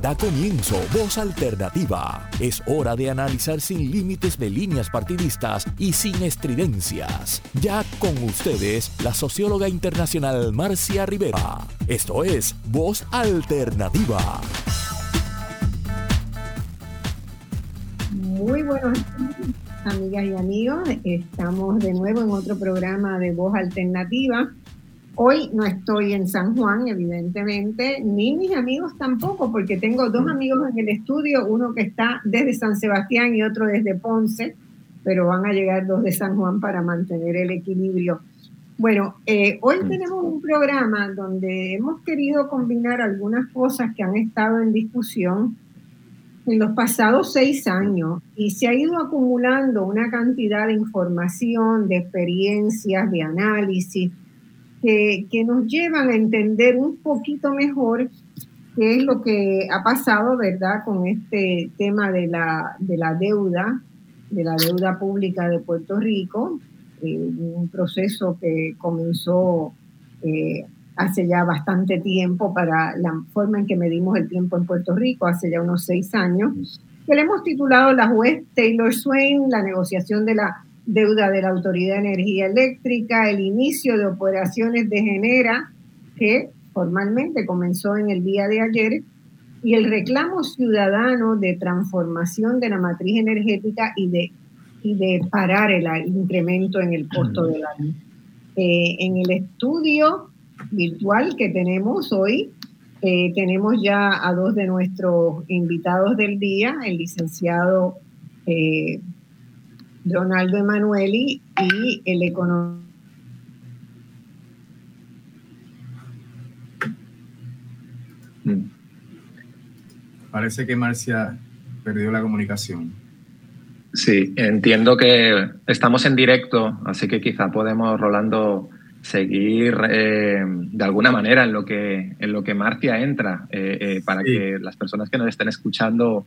Da comienzo Voz Alternativa. Es hora de analizar sin límites de líneas partidistas y sin estridencias. Ya con ustedes, la socióloga internacional Marcia Rivera. Esto es Voz Alternativa. Muy buenos amigas y amigos. Estamos de nuevo en otro programa de Voz Alternativa. Hoy no estoy en San Juan, evidentemente, ni mis amigos tampoco, porque tengo dos amigos en el estudio, uno que está desde San Sebastián y otro desde Ponce, pero van a llegar dos de San Juan para mantener el equilibrio. Bueno, eh, hoy tenemos un programa donde hemos querido combinar algunas cosas que han estado en discusión en los pasados seis años y se ha ido acumulando una cantidad de información, de experiencias, de análisis que, nos llevan a entender un poquito mejor qué es lo que ha pasado, ¿verdad?, con este tema de la, de la deuda, de la deuda pública de Puerto Rico, eh, un proceso que comenzó eh, hace ya bastante tiempo para la forma en que medimos el tiempo en Puerto Rico, hace ya unos seis años, que le hemos titulado La juez Taylor Swain, la negociación de la deuda de la Autoridad de Energía Eléctrica, el inicio de operaciones de Genera, que formalmente comenzó en el día de ayer, y el reclamo ciudadano de transformación de la matriz energética y de, y de parar el, incremento en el costo de la luz. Eh, en el estudio virtual que tenemos hoy, eh, tenemos ya a dos de nuestros invitados del día, el licenciado eh, Ronaldo Emanueli y el economista. Mm. Parece que Marcia perdió la comunicación. Sí, entiendo que estamos en directo, así que quizá podemos, Rolando, seguir eh, de alguna manera en lo que, en lo que Marcia entra, eh, eh, para que las personas que nos estén escuchando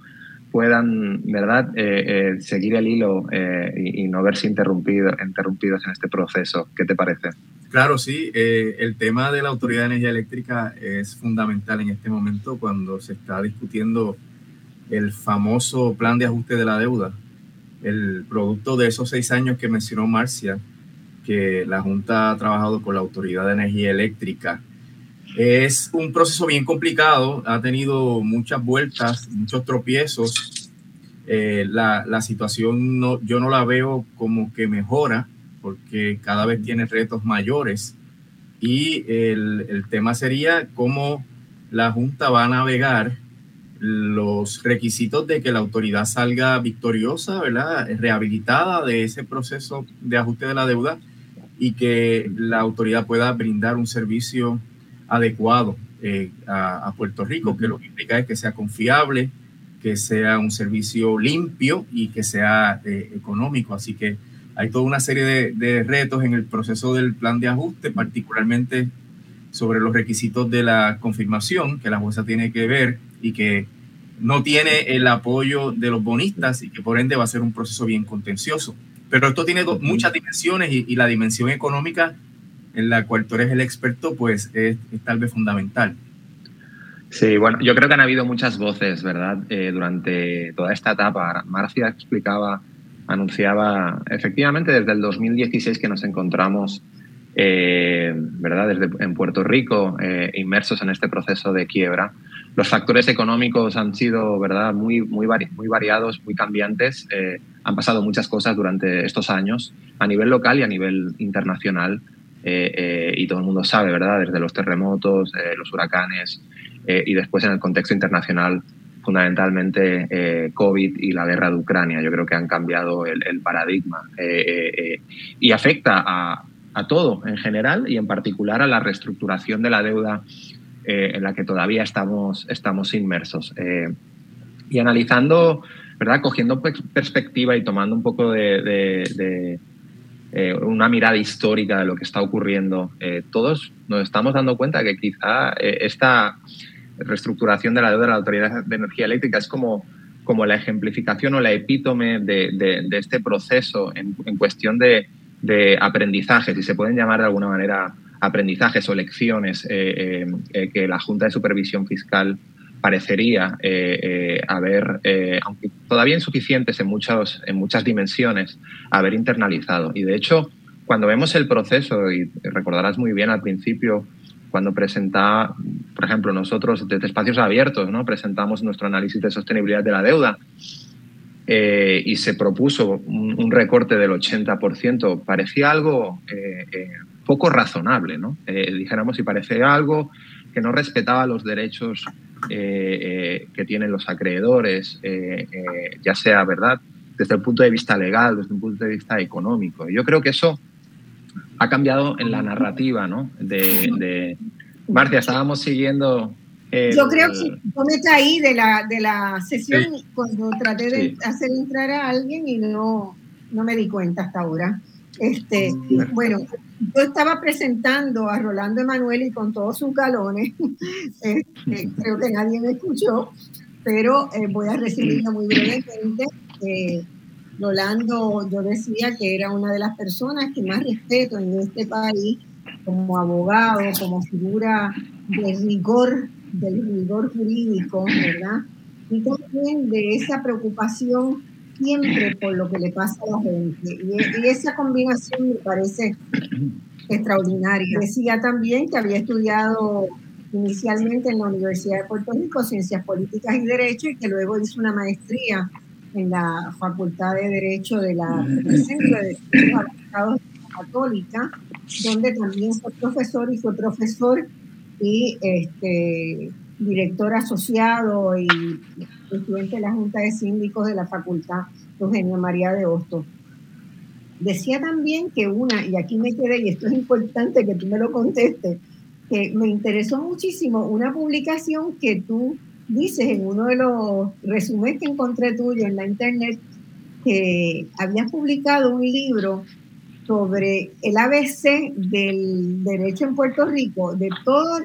puedan, ¿verdad?, eh, eh, seguir el hilo eh, y, no verse interrumpido, interrumpidos en este proceso. ¿Qué te parece? Claro, sí. el tema de la Autoridad de Energía Eléctrica es fundamental en este momento cuando se está discutiendo el famoso plan de ajuste de la deuda, el producto de esos seis años que mencionó Marcia, que la Junta ha trabajado con la Autoridad de Energía Eléctrica es un proceso bien complicado, ha tenido muchas vueltas, muchos tropiezos. Eh, la, la, situación no, yo no la veo como que mejora porque cada vez tiene retos mayores y el, el tema sería cómo la Junta va a navegar los requisitos de que la autoridad salga victoriosa, ¿verdad? Rehabilitada de ese proceso de ajuste de la deuda y que la autoridad pueda brindar un servicio adecuado eh, a, Puerto Rico, que lo que implica es que sea confiable, que sea un servicio limpio y que sea eh, económico. Así que hay toda una serie de, retos en el proceso del plan de ajuste, particularmente sobre los requisitos de la confirmación que la jueza tiene que ver y que no tiene el apoyo de los bonistas y que por ende va a ser un proceso bien contencioso. Pero esto tiene muchas dimensiones y, y la dimensión económica en la cual tú eres el experto, pues es, tal vez fundamental. Sí, bueno, yo creo que han habido muchas voces, ¿verdad? Eh, durante toda esta etapa. Marcia explicaba, anunciaba, efectivamente, desde el 2016 que nos encontramos, eh, ¿verdad? Desde, en Puerto Rico, eh, inmersos en este proceso de quiebra. Los factores económicos han sido, ¿verdad? Muy, muy, muy variados, muy cambiantes. han pasado muchas cosas durante estos años, a nivel local y a nivel internacional. Eh, eh, y todo el mundo sabe, ¿verdad? Desde los terremotos, eh, los huracanes y después en el contexto internacional, fundamentalmente COVID y la guerra de Ucrania. Yo creo que han cambiado el, paradigma y afecta a, a, todo en general y en particular a la reestructuración de la deuda en la que todavía estamos, estamos inmersos. y analizando, ¿verdad? Cogiendo perspectiva y tomando un poco de eh, una mirada histórica de lo que está ocurriendo, eh, todos nos estamos dando cuenta que quizá eh, esta reestructuración de la deuda de la Autoridad de Energía Eléctrica es como, como la ejemplificación o la epítome de, de, este proceso en, en cuestión de, de, aprendizaje, si se pueden llamar de alguna manera aprendizajes o lecciones que la Junta de Supervisión Fiscal parecería haber, aunque todavía insuficientes en, muchos, en muchas dimensiones, haber internalizado. Y de hecho, cuando vemos el proceso, y recordarás muy bien al principio, cuando presenta, por ejemplo, nosotros desde espacios abiertos, ¿no? presentamos nuestro análisis de sostenibilidad de la deuda eh, y se propuso un, recorte del 80%, parecía algo eh, eh, poco razonable, ¿no? dijéramos, y parecía algo que no respetaba los derechos que tienen los acreedores, ya sea, ¿verdad?, desde el punto de vista legal, desde un punto de vista económico. Yo creo que eso ha cambiado en la narrativa, ¿no? De, Marcia, estábamos siguiendo... Yo creo que yo me caí de la, de la sesión cuando traté de hacer entrar a alguien y no, no me di cuenta hasta ahora. Este, bueno, yo estaba presentando a Rolando Emanuel y con todos sus galones, este, creo que nadie me escuchó, pero eh, voy a recibirlo muy brevemente. Eh, Rolando, yo decía que era una de las personas que más respeto en este país como abogado, como figura de rigor, del rigor jurídico, ¿verdad? Y también de esa preocupación siempre por lo que le pasa a la gente. Y, esa combinación me parece extraordinaria. Decía también que había estudiado inicialmente en la Universidad de Puerto Rico Ciencias Políticas y Derecho y que luego hizo una maestría en la Facultad de Derecho de la Centro de Estados Católica, donde también fue profesor y fue profesor y este, director asociado y presidente de la Junta de Síndicos de la Facultad Eugenio María de Hostos. Decía también que una, y aquí me quedé, y esto es importante que tú me lo contestes, que me interesó muchísimo una publicación que tú dices en uno de los resúmenes que encontré tuyo en la internet que habías publicado un libro sobre el ABC del derecho en Puerto Rico, de todo,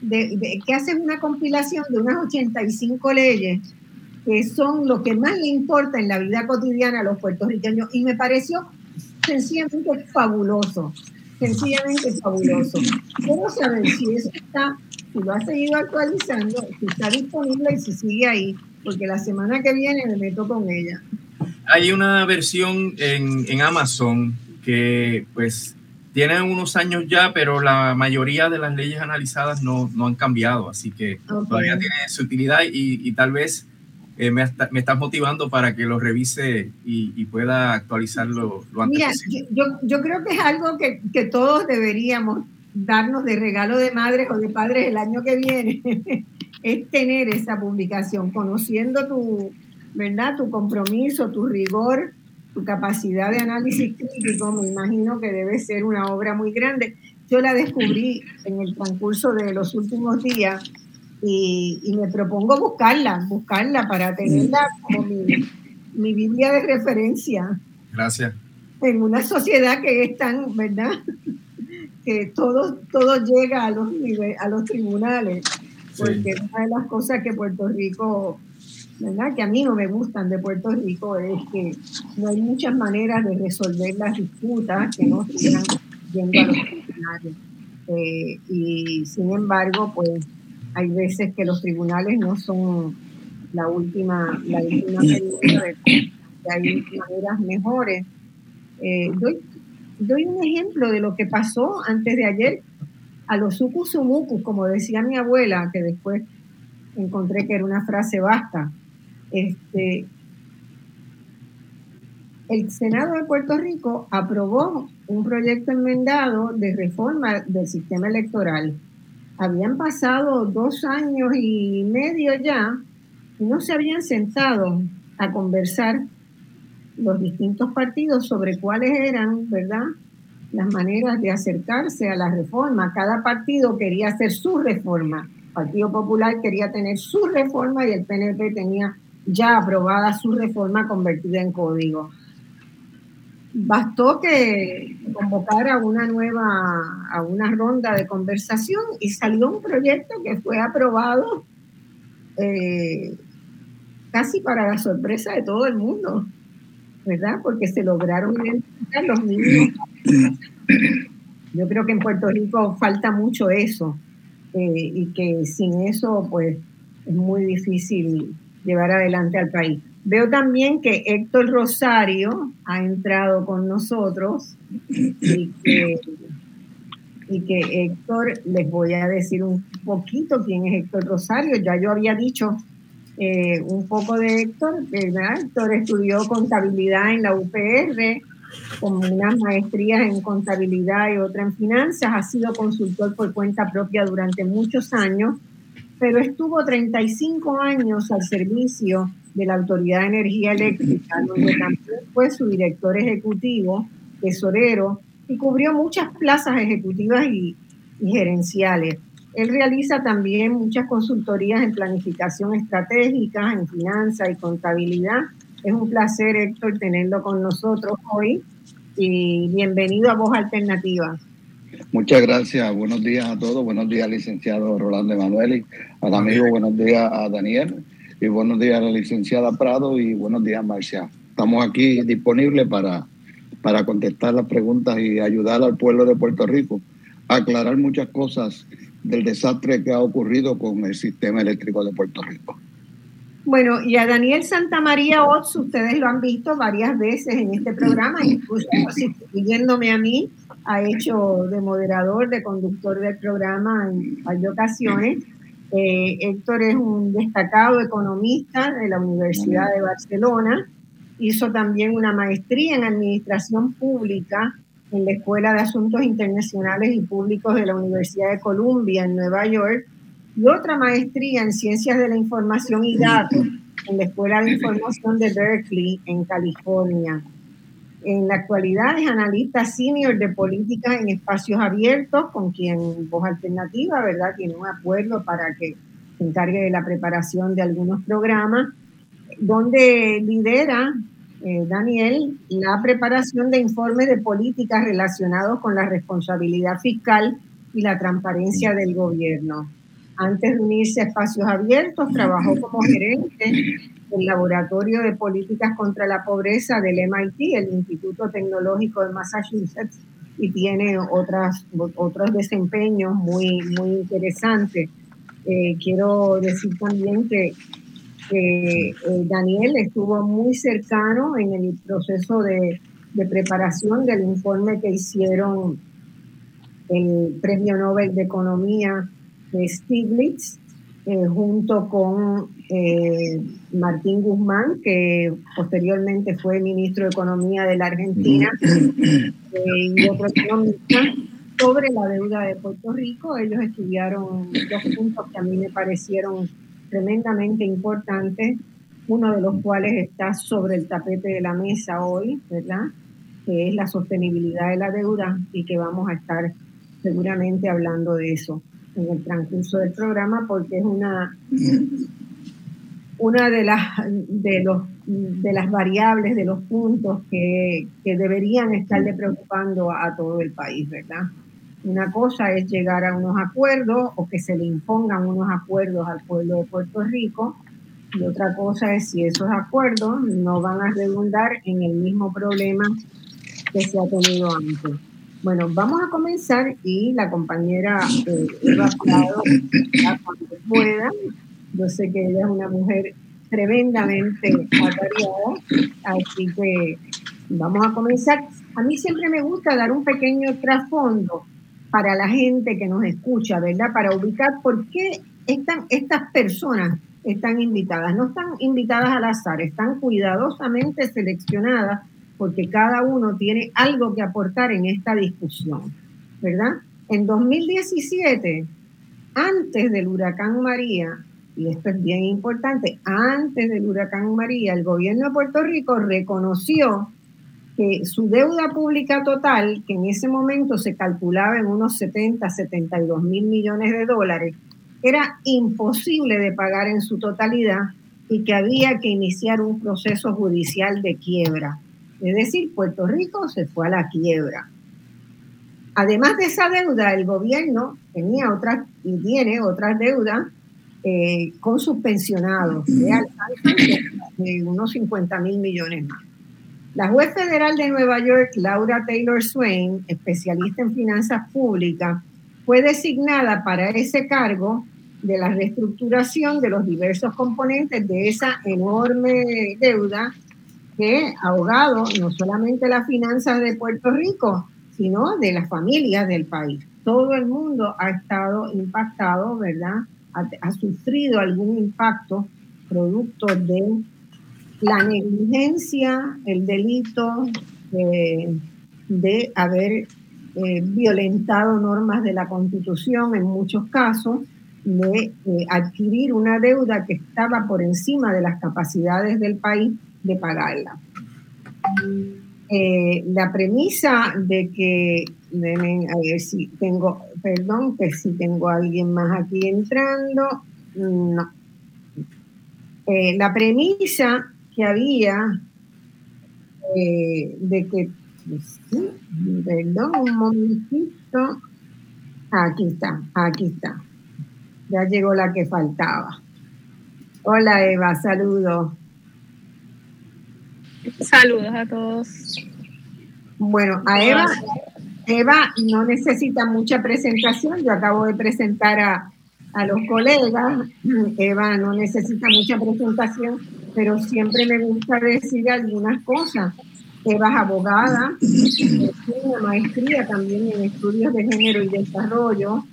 de, que haces una compilación de unas 85 leyes que son lo que más le importa en la vida cotidiana a los puertorriqueños y me pareció sencillamente fabuloso, sencillamente fabuloso. Quiero saber si eso está si lo ha seguido actualizando, si está disponible y si sigue ahí, porque la semana que viene me meto con ella. Hay una versión en, en Amazon que pues tiene unos años ya, pero la mayoría de las leyes analizadas no, no han cambiado, así que todavía tiene su utilidad y, y tal vez eh, me, me, estás motivando para que lo revise y, y pueda actualizarlo lo antes Mira, Yo, yo, creo que es algo que, que todos deberíamos darnos de regalo de madres o de padres el año que viene es tener esa publicación, conociendo tu, ¿verdad? tu compromiso, tu rigor, tu capacidad de análisis crítico, me imagino que debe ser una obra muy grande. Yo la descubrí en el transcurso de los últimos días y, y me propongo buscarla, buscarla para tenerla como mi, mi Biblia de referencia. Gracias. En una sociedad que es tan, ¿verdad? que todo, todo llega a los, a los tribunales, porque una de las cosas que Puerto Rico, ¿verdad? que a mí no me gustan de Puerto Rico, es que no hay muchas maneras de resolver las disputas que no sigan yendo a los tribunales. Eh, y sin embargo, pues hay veces que los tribunales no son la última, la última que hay maneras mejores. Eh, doy doy un ejemplo de lo que pasó antes de ayer a los sucusumucus, como decía mi abuela, que después encontré que era una frase basta. Este, el Senado de Puerto Rico aprobó un proyecto enmendado de reforma del sistema electoral. Habían pasado dos años y medio ya y no se habían sentado a conversar los distintos partidos sobre cuáles eran, ¿verdad?, las maneras de acercarse a la reforma. Cada partido quería hacer su reforma. El Partido Popular quería tener su reforma y el PNP tenía ya aprobada su reforma convertida en código. Bastó que convocara una nueva, a una ronda de conversación y salió un proyecto que fue aprobado eh, casi para la sorpresa de todo el mundo. ¿verdad? Porque se lograron identificar los niños. Yo creo que en Puerto Rico falta mucho eso eh, y que sin eso, pues, es muy difícil llevar adelante al país. Veo también que Héctor Rosario ha entrado con nosotros y que, Héctor, les voy a decir un poquito quién es Héctor Rosario. Ya yo había dicho eh, un poco de Héctor, ¿verdad? Héctor estudió contabilidad en la UPR, con unas maestrías en contabilidad y otra en finanzas. Ha sido consultor por cuenta propia durante muchos años, pero estuvo 35 años al servicio de la Autoridad de Energía Eléctrica, donde también fue su director ejecutivo, tesorero, y cubrió muchas plazas ejecutivas y, gerenciales. Él realiza también muchas consultorías en planificación estratégica, en finanzas y contabilidad. Es un placer, Héctor, tenerlo con nosotros hoy y bienvenido a Voz Alternativa. Muchas gracias. Buenos días a todos. Buenos días, licenciado Rolando Emanueli. Al amigo, buenos días a Daniel y buenos días a la licenciada Prado y buenos días Marcia. Estamos aquí disponibles para, para contestar las preguntas y ayudar al pueblo de Puerto Rico a aclarar muchas cosas del desastre que ha ocurrido con el sistema eléctrico de Puerto Rico. Bueno, y a Daniel Santamaría Ots, ustedes lo han visto varias veces en este programa, incluso siguiéndome a mí, ha hecho de moderador, de conductor del programa en varias ocasiones. Eh, Héctor es un destacado economista de la Universidad de Barcelona. Hizo también una maestría en Administración Pública en la Escuela de Asuntos Internacionales y Públicos de la Universidad de Columbia en Nueva York y otra maestría en Ciencias de la Información y Datos en la Escuela de Información de Berkeley en California. En la actualidad es analista senior de políticas en espacios abiertos, con quien Voz Alternativa, ¿verdad? Tiene un acuerdo para que se encargue de la preparación de algunos programas, donde lidera eh, Daniel la preparación de informes de políticas relacionados con la responsabilidad fiscal y la transparencia del gobierno. Antes de unirse a espacios abiertos, trabajó como gerente el Laboratorio de Políticas contra la Pobreza del MIT, el Instituto Tecnológico de Massachusetts, y tiene otras, otros desempeños muy, muy interesantes. Eh, quiero decir también que, eh, Daniel estuvo muy cercano en el proceso de, de preparación del informe que hicieron el Premio Nobel de Economía de Stiglitz eh, junto con eh, Martín Guzmán, que posteriormente fue ministro de Economía de la Argentina, eh, y otro economista, sobre la deuda de Puerto Rico. Ellos estudiaron dos puntos que a mí me parecieron tremendamente importantes, uno de los cuales está sobre el tapete de la mesa hoy, ¿verdad? Que es la sostenibilidad de la deuda y que vamos a estar seguramente hablando de eso en el transcurso del programa porque es una, una de, las, de, los, de las variables, de los puntos que, que deberían estarle preocupando a todo el país, ¿verdad? Una cosa es llegar a unos acuerdos o que se le impongan unos acuerdos al pueblo de Puerto Rico y otra cosa es si esos acuerdos no van a redundar en el mismo problema que se ha tenido antes. Bueno, vamos a comenzar y la compañera eh, Eva Prado, cuando pueda, yo sé que ella es una mujer tremendamente atareada, así que vamos a comenzar. A mí siempre me gusta dar un pequeño trasfondo para la gente que nos escucha, ¿verdad? Para ubicar por qué están, estas personas están invitadas. No están invitadas al azar, están cuidadosamente seleccionadas porque cada uno tiene algo que aportar en esta discusión, ¿verdad? En 2017, antes del huracán María, y esto es bien importante, antes del huracán María, el gobierno de Puerto Rico reconoció que su deuda pública total, que en ese momento se calculaba en unos 70, 72 mil millones de dólares, era imposible de pagar en su totalidad y que había que iniciar un proceso judicial de quiebra. Es decir, Puerto Rico se fue a la quiebra. Además de esa deuda, el gobierno tenía otras y tiene otras deudas eh, con sus pensionados de unos 50 mil millones más. La juez federal de Nueva York, Laura Taylor Swain, especialista en finanzas públicas, fue designada para ese cargo de la reestructuración de los diversos componentes de esa enorme deuda que ha ahogado no solamente las finanzas de Puerto Rico, sino de las familias del país. Todo el mundo ha estado impactado, ¿verdad? Ha, sufrido algún impacto producto de la negligencia, el delito de haber eh, violentado normas de la Constitución en muchos casos, de eh, adquirir una deuda que estaba por encima de las capacidades del país de pagarla. Eh, la premisa de que, a ver si tengo, perdón, que si tengo a alguien más aquí entrando, no. Eh, la premisa que había de que, perdón, un momentito, aquí está, aquí está. Ya llegó la que faltaba. Hola Eva, saludos. Saludos a todos. Bueno, a Eva, Eva no necesita mucha presentación. Yo acabo de presentar a, a los colegas. Eva no necesita mucha presentación, pero siempre me gusta decir algunas cosas. Eva es abogada, tiene maestría también en estudios de género y desarrollo,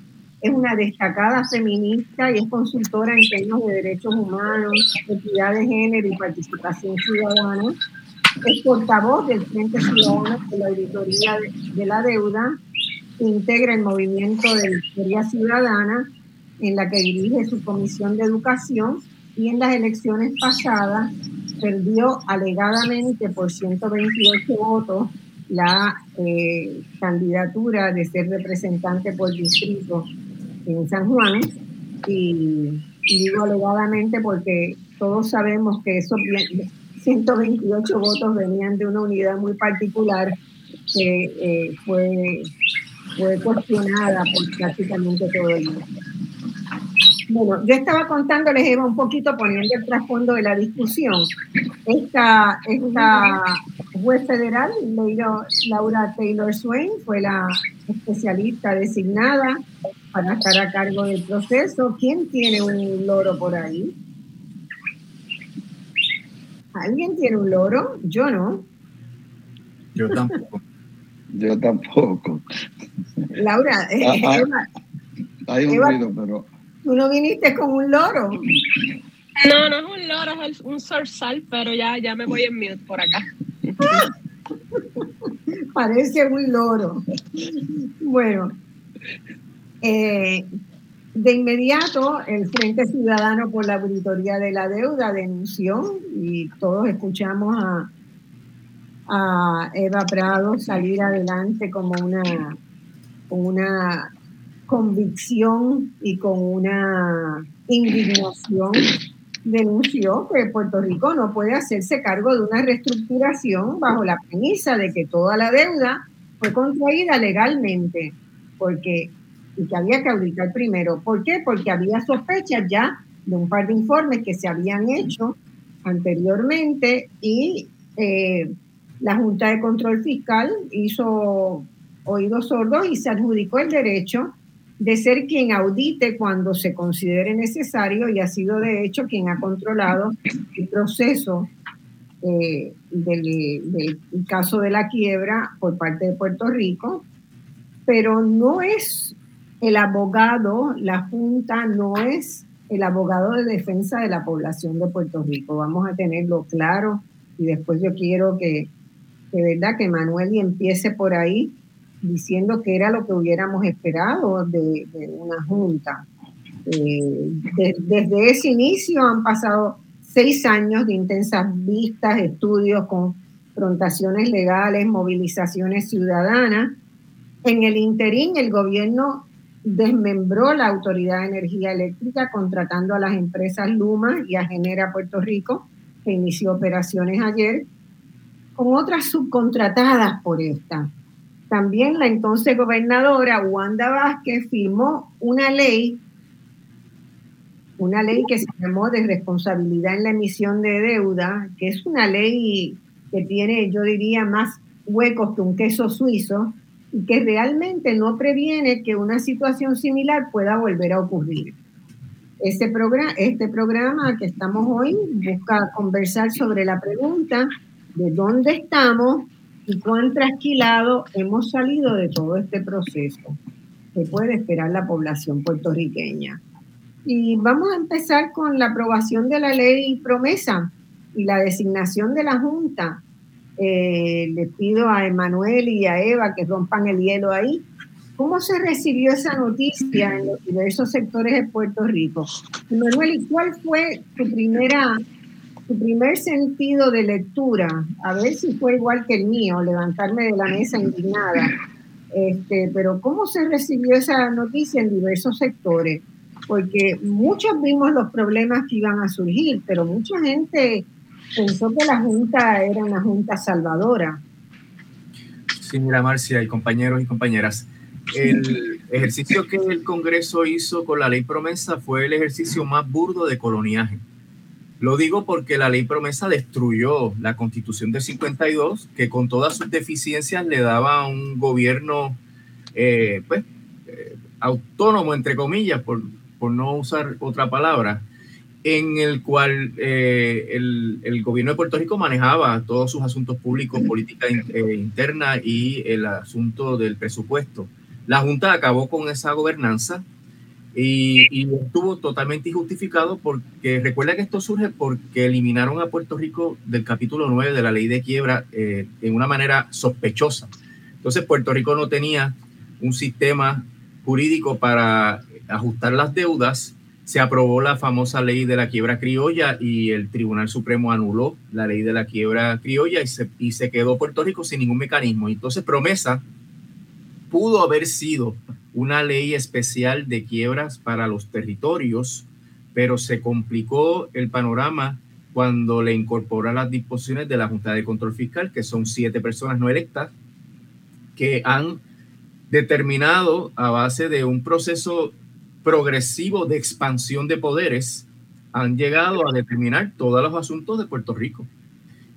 es una destacada feminista y es consultora en temas de derechos humanos, equidad de género y participación ciudadana. Es portavoz del Frente Ciudadano de la Auditoría de la Deuda, integra el movimiento de Historia Ciudadana, en la que dirige su comisión de educación y en las elecciones pasadas perdió alegadamente por 128 votos la eh, candidatura de ser representante por distrito en San Juan y, digo alegadamente porque todos sabemos que esos 128 votos venían de una unidad muy particular que eh, fue, fue cuestionada por prácticamente todo el mundo. Bueno, yo estaba contándoles, Eva, un poquito poniendo el trasfondo de la discusión. Esta, esta juez federal, Laura Taylor Swain, fue la especialista designada para estar a cargo del proceso. ¿Quién tiene un loro por ahí? ¿Alguien tiene un loro? Yo no. Yo tampoco. Yo tampoco. Laura, eh, ah, ah, hay un ruido, pero. Tú no viniste con un loro. No, no es un loro, es un zorzal, pero ya, ya me voy en mute por acá. Parece un loro. Bueno, eh, de inmediato, el Frente Ciudadano por la Auditoría de la Deuda denunció, y todos escuchamos a, Eva Prado salir adelante como una, una convicción y con una indignación, denunció que Puerto Rico no puede hacerse cargo de una reestructuración bajo la premisa de que toda la deuda fue contraída legalmente, porque y que había que auditar primero. ¿Por qué? Porque había sospechas ya de un par de informes que se habían hecho anteriormente y eh, la Junta de Control Fiscal hizo oídos sordos y se adjudicó el derecho de ser quien audite cuando se considere necesario y ha sido de hecho quien ha controlado el proceso eh, del, del caso de la quiebra por parte de Puerto Rico, pero no es el abogado, la Junta no es el abogado de defensa de la población de Puerto Rico. Vamos a tenerlo claro y después yo quiero que, de verdad, que Manuel y empiece por ahí diciendo que era lo que hubiéramos esperado de, una junta. Eh, desde ese inicio han pasado seis años de intensas vistas, estudios, confrontaciones legales, movilizaciones ciudadanas. En el interín, el gobierno desmembró la Autoridad de Energía Eléctrica contratando a las empresas Luma y a Genera Puerto Rico, que inició operaciones ayer, con otras subcontratadas por esta. También la entonces gobernadora Wanda Vázquez firmó una ley, una ley que se llamó de responsabilidad en la emisión de deuda, que es una ley que tiene, yo diría, más huecos que un queso suizo, que realmente no previene que una situación similar pueda volver a ocurrir. Este programa, este programa que estamos hoy busca conversar sobre la pregunta de dónde estamos y cuán trasquilado hemos salido de todo este proceso que puede esperar la población puertorriqueña. Y vamos a empezar con la aprobación de la ley promesa y la designación de la Junta. Eh, pido a Emanuel y a Eva que rompan el hielo ahí. ¿Cómo se recibió esa noticia en los diversos sectores de Puerto Rico? Emanuel, ¿y cuál fue tu primera tu primer sentido de lectura? A ver si fue igual que el mío, levantarme de la mesa indignada. Este, pero ¿cómo se recibió esa noticia en diversos sectores? porque muchos vimos los problemas que iban a surgir, pero mucha gente pensó que la Junta era una Junta salvadora. Sí, mira, Marcia y compañeros y compañeras, el ejercicio que el Congreso hizo con la ley promesa fue el ejercicio más burdo de coloniaje. Lo digo porque la ley promesa destruyó la constitución del 52, que con todas sus deficiencias le daba un gobierno eh, pues, eh, autónomo, entre comillas, por, por no usar otra palabra, en el cual eh, el, gobierno de Puerto Rico manejaba todos sus asuntos públicos, política eh, interna y el asunto del presupuesto. La Junta acabó con esa gobernanza y, estuvo totalmente injustificado porque recuerda que esto surge porque eliminaron a Puerto Rico del capítulo 9 de la ley de quiebra eh, en una manera sospechosa. Entonces Puerto Rico no tenía un sistema jurídico para ajustar las deudas, se aprobó la famosa ley de la quiebra criolla y el Tribunal Supremo anuló la ley de la quiebra criolla y se, y se quedó Puerto Rico sin ningún mecanismo. Entonces, promesa pudo haber sido una ley especial de quiebras para los territorios, pero se complicó el panorama cuando le incorpora las disposiciones de la Junta de Control Fiscal, que son siete personas no electas, que han determinado a base de un proceso progresivo de expansión de poderes han llegado a determinar todos los asuntos de Puerto Rico.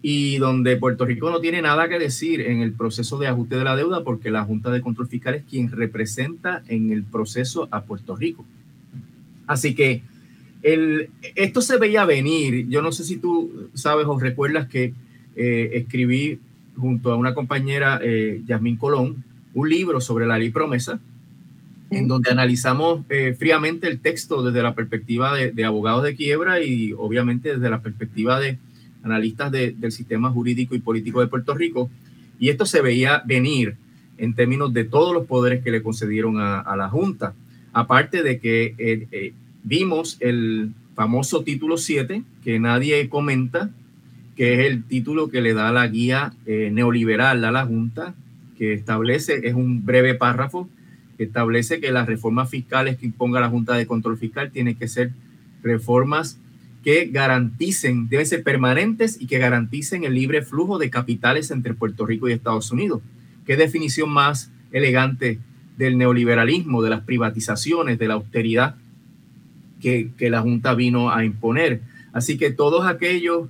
Y donde Puerto Rico no tiene nada que decir en el proceso de ajuste de la deuda, porque la Junta de Control Fiscal es quien representa en el proceso a Puerto Rico. Así que el, esto se veía venir. Yo no sé si tú sabes o recuerdas que eh, escribí junto a una compañera, eh, Yasmín Colón, un libro sobre la ley promesa, en donde analizamos eh, fríamente el texto desde la perspectiva de, abogados de quiebra y obviamente desde la perspectiva de analistas del sistema jurídico y político de Puerto Rico. Y esto se veía venir en términos de todos los poderes que le concedieron a, la Junta. Aparte de que eh, eh, vimos el famoso título 7, que nadie comenta, que es el título que le da la guía neoliberal a la Junta, que establece, es un breve párrafo, establece que las reformas fiscales que imponga la Junta de Control Fiscal tienen que ser reformas que garanticen, deben ser permanentes y que garanticen el libre flujo de capitales entre Puerto Rico y Estados Unidos. ¿Qué definición más elegante del neoliberalismo, de las privatizaciones, de la austeridad que, que la Junta vino a imponer? Así que todos aquellos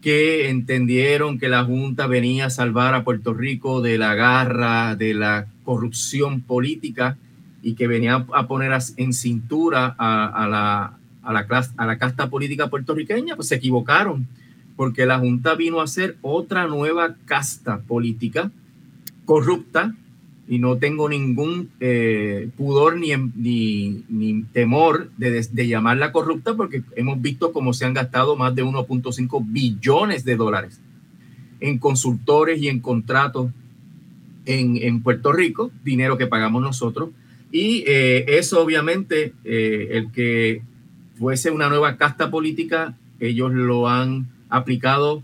que entendieron que la Junta venía a salvar a Puerto Rico de la garra, de la corrupción política y que venía a poner en cintura a, la, a, la, a la casta política puertorriqueña, pues se equivocaron, porque la Junta vino a ser otra nueva casta política corrupta y no tengo ningún eh, pudor ni, ni, ni temor de, de, llamarla corrupta porque hemos visto cómo se han gastado más de 1.5 billones de dólares en consultores y en contratos en, Puerto Rico, dinero que pagamos nosotros. Y eh, eso obviamente, eh, el que fuese una nueva casta política, ellos lo han aplicado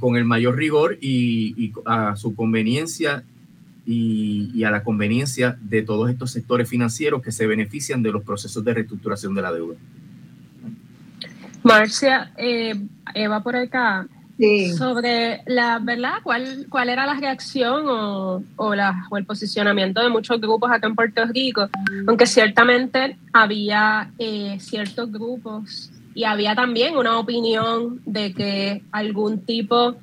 con el mayor rigor y, a su conveniencia y, a la conveniencia de todos estos sectores financieros que se benefician de los procesos de reestructuración de la deuda. Marcia, eh, Eva por acá, sobre la verdad, ¿cuál, cuál era la reacción o, o, la, o el posicionamiento de muchos grupos acá en Puerto Rico, aunque ciertamente había eh, ciertos grupos y había también una opinión de que algún tipo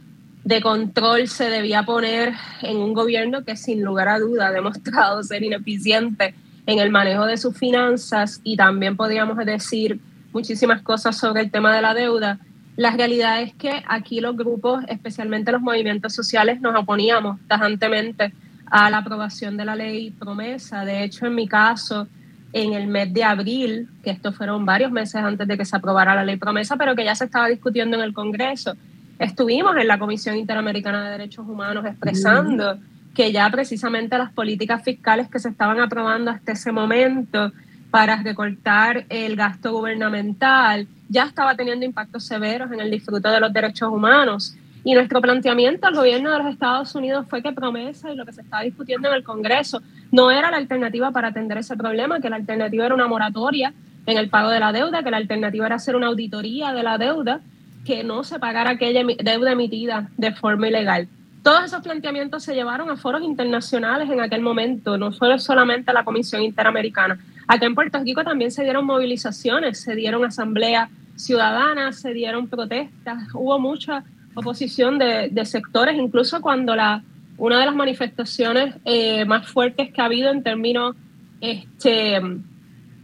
de control se debía poner en un gobierno que sin lugar a duda ha demostrado ser ineficiente en el manejo de sus finanzas. Y también podríamos decir muchísimas cosas sobre el tema de la deuda, la realidad es que aquí los grupos, especialmente los movimientos sociales, nos oponíamos tajantemente a la aprobación de la ley promesa. De hecho, en mi caso, en el mes de abril, que estos fueron varios meses antes de que se aprobara la ley promesa, pero que ya se estaba discutiendo en el Congreso, estuvimos en la Comisión Interamericana de Derechos Humanos expresando que ya precisamente las políticas fiscales que se estaban aprobando hasta ese momento para recortar el gasto gubernamental ya estaba teniendo impactos severos en el disfrute de los derechos humanos. Y nuestro planteamiento al gobierno de los Estados Unidos fue que promesa y lo que se estaba discutiendo en el Congreso no era la alternativa para atender ese problema, que la alternativa era una moratoria en el pago de la deuda, que la alternativa era hacer una auditoría de la deuda, que no se pagara aquella deuda emitida de forma ilegal. Todos esos planteamientos se llevaron a foros internacionales en aquel momento, no fue solamente a la Comisión Interamericana. Acá en Puerto Rico también se dieron movilizaciones, se dieron asambleas ciudadanas, se dieron protestas, hubo mucha oposición de, sectores, incluso cuando la, una de las manifestaciones eh, más fuertes que ha habido en términos este,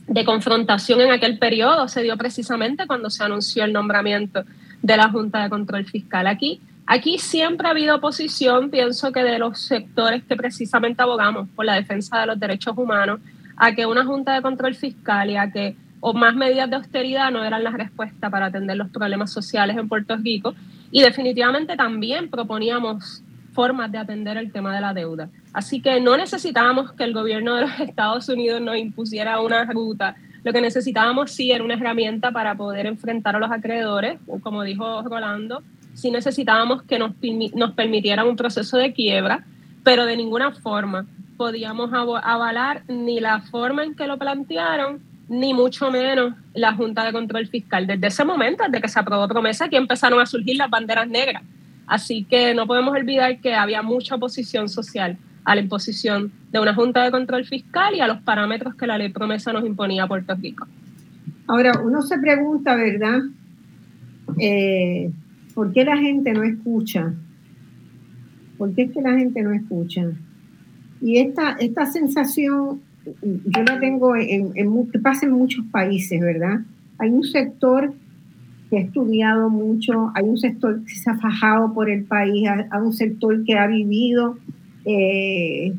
de confrontación en aquel periodo se dio precisamente cuando se anunció el nombramiento de la Junta de Control Fiscal. Aquí Aquí siempre ha habido oposición, pienso que de los sectores que precisamente abogamos por la defensa de los derechos humanos, a que una junta de control fiscal y a que o más medidas de austeridad no eran la respuesta para atender los problemas sociales en Puerto Rico. Y definitivamente también proponíamos formas de atender el tema de la deuda. Así que no necesitábamos que el gobierno de los Estados Unidos nos impusiera una ruta. Lo que necesitábamos sí era una herramienta para poder enfrentar a los acreedores, como dijo Rolando, si necesitábamos que nos, nos permitieran un proceso de quiebra, pero de ninguna forma podíamos avalar ni la forma en que lo plantearon, ni mucho menos la Junta de Control Fiscal. Desde ese momento, desde que se aprobó promesa, aquí empezaron a surgir las banderas negras. Así que no podemos olvidar que había mucha oposición social a la imposición de una Junta de Control Fiscal y a los parámetros que la ley promesa nos imponía a Puerto Rico. Ahora, uno se pregunta, ¿verdad? Eh, ¿Por qué la gente no escucha? ¿Por qué es que la gente no escucha? Y esta, esta sensación, yo la tengo en, que pasa en muchos países, ¿verdad? Hay un sector que ha estudiado mucho, hay un sector que se ha fajado por el país, hay un sector que ha vivido eh,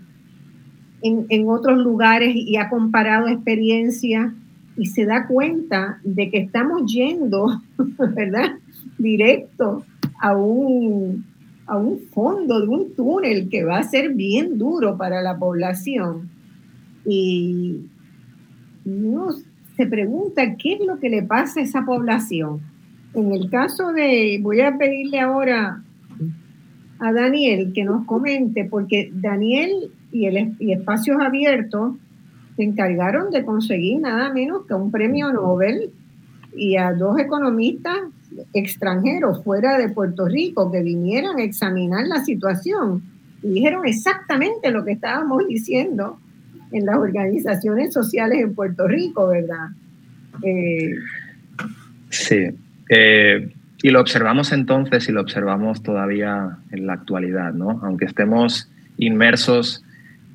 en, en, otros lugares y ha comparado experiencias y se da cuenta de que estamos yendo, ¿verdad? directo a un, a un fondo de un túnel que va a ser bien duro para la población. Y uno se pregunta qué es lo que le pasa a esa población. En el caso de, voy a pedirle ahora a Daniel que nos comente, porque Daniel y, el, y Espacios Abiertos se encargaron de conseguir nada menos que un premio Nobel y a dos economistas extranjeros fuera de Puerto Rico que vinieran a examinar la situación y dijeron exactamente lo que estábamos diciendo en las organizaciones sociales en Puerto Rico, ¿verdad? Eh, sí. Eh, y lo observamos entonces y lo observamos todavía en la actualidad, ¿no? Aunque estemos inmersos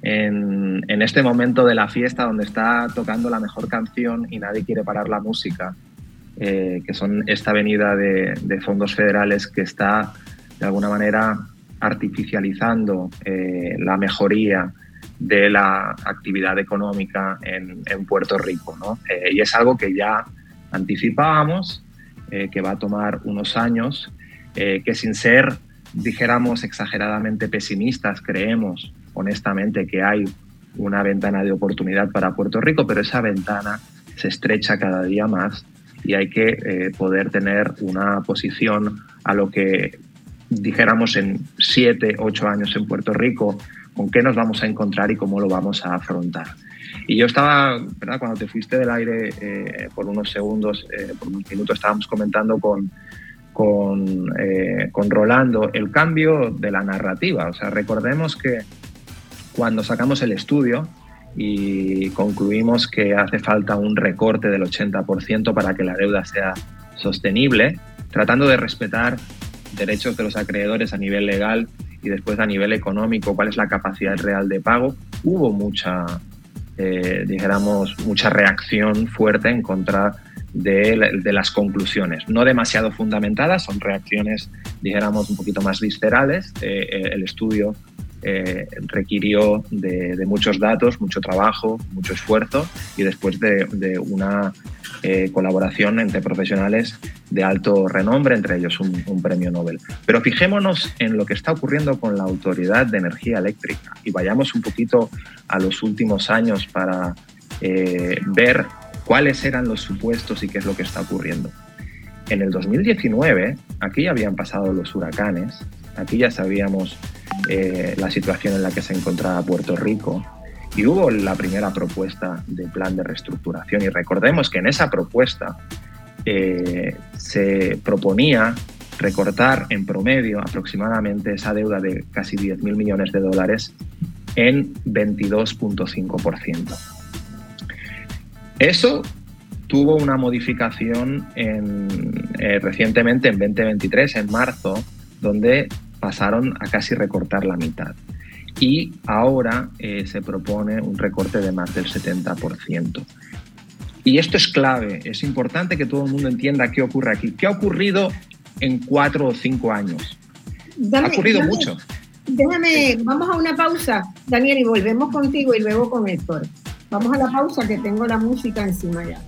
en, en, este momento de la fiesta donde está tocando la mejor canción y nadie quiere parar la música, eh, que son esta venida de, fondos federales que está de alguna manera artificializando eh, la mejoría de la actividad económica en, Puerto Rico. ¿no? Eh, y es algo que ya anticipábamos, que va a tomar unos años, que sin ser, dijéramos, exageradamente pesimistas, creemos honestamente que hay una ventana de oportunidad para Puerto Rico, pero esa ventana se estrecha cada día más y hay que eh, poder tener una posición a lo que dijéramos en siete, ocho años en Puerto Rico, con qué nos vamos a encontrar y cómo lo vamos a afrontar. Y yo estaba, ¿verdad? cuando te fuiste del aire eh, por unos segundos, eh, por unos minutos, estábamos comentando con, con, con Rolando el cambio de la narrativa. O sea, recordemos que cuando sacamos el estudio, y concluimos que hace falta un recorte del 80% para que la deuda sea sostenible, tratando de respetar derechos de los acreedores a nivel legal y después a nivel económico, cuál es la capacidad real de pago. Hubo mucha, eh, dijéramos, mucha reacción fuerte en contra de, las conclusiones. No demasiado fundamentadas, son reacciones, dijéramos, un poquito más viscerales. Eh, eh, el estudio requirió de, muchos datos, mucho trabajo, mucho esfuerzo y después de, una colaboración entre profesionales de alto renombre, entre ellos un, premio Nobel. Pero fijémonos en lo que está ocurriendo con la Autoridad de Energía Eléctrica y vayamos un poquito a los últimos años para eh, ver cuáles eran los supuestos y qué es lo que está ocurriendo. En el 2019, aquí habían pasado los huracanes, aquí ya sabíamos eh, la situación en la que se encontraba Puerto Rico y hubo la primera propuesta de plan de reestructuración y recordemos que en esa propuesta eh, se proponía recortar en promedio aproximadamente esa deuda de casi 10.000 millones de dólares en 22.5%. Eso tuvo una modificación eh, recientemente en 2023, en marzo, donde pasaron a casi recortar la mitad. Y ahora eh, se propone un recorte de más del 70%. Y esto es clave, es importante que todo el mundo entienda qué ocurre aquí. ¿Qué ha ocurrido en cuatro o cinco años? ha ocurrido mucho. Déjame, vamos a una pausa, Daniel, y volvemos contigo y luego con Héctor. Vamos a la pausa que tengo la música encima ya.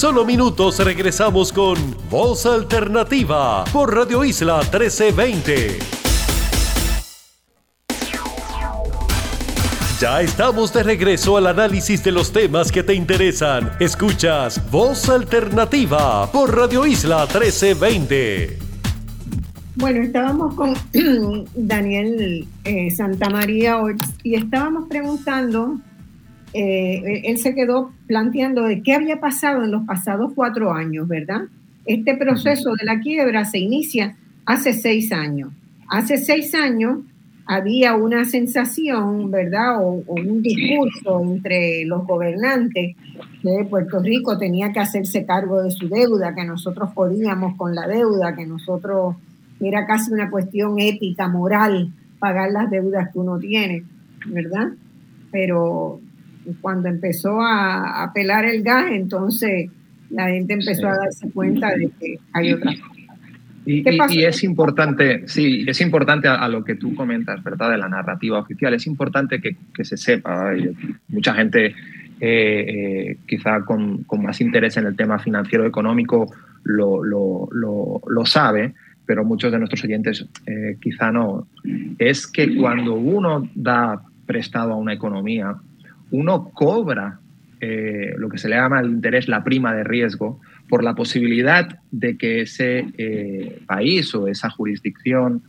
Solo minutos regresamos con Voz Alternativa por Radio Isla 1320. Ya estamos de regreso al análisis de los temas que te interesan. Escuchas Voz Alternativa por Radio Isla 1320. Bueno, estábamos con Daniel eh, Santamaría y estábamos preguntando, eh, él se quedó planteando de qué había pasado en los pasados cuatro años, ¿verdad? Este proceso de la quiebra se inicia hace seis años. Hace seis años había una sensación, ¿verdad? O, un discurso entre los gobernantes que Puerto Rico tenía que hacerse cargo de su deuda, que nosotros podíamos con la deuda, que nosotros era casi una cuestión ética, moral, pagar las deudas que uno tiene, ¿verdad? Pero cuando empezó a, a pelar el gas, entonces la gente empezó a darse cuenta de que hay otras cosas. Y, es importante, sí, es importante a, lo que tú comentas, ¿verdad? De la narrativa oficial, es importante que, que se sepa. Mucha gente, eh, eh, quizá con, con, más interés en el tema financiero económico, lo, lo, lo, sabe, pero muchos de nuestros oyentes eh, quizá no. Es que cuando uno da prestado a una economía, uno cobra lo que se le llama el interés, la prima de riesgo, por la posibilidad de que ese eh, país o esa jurisdicción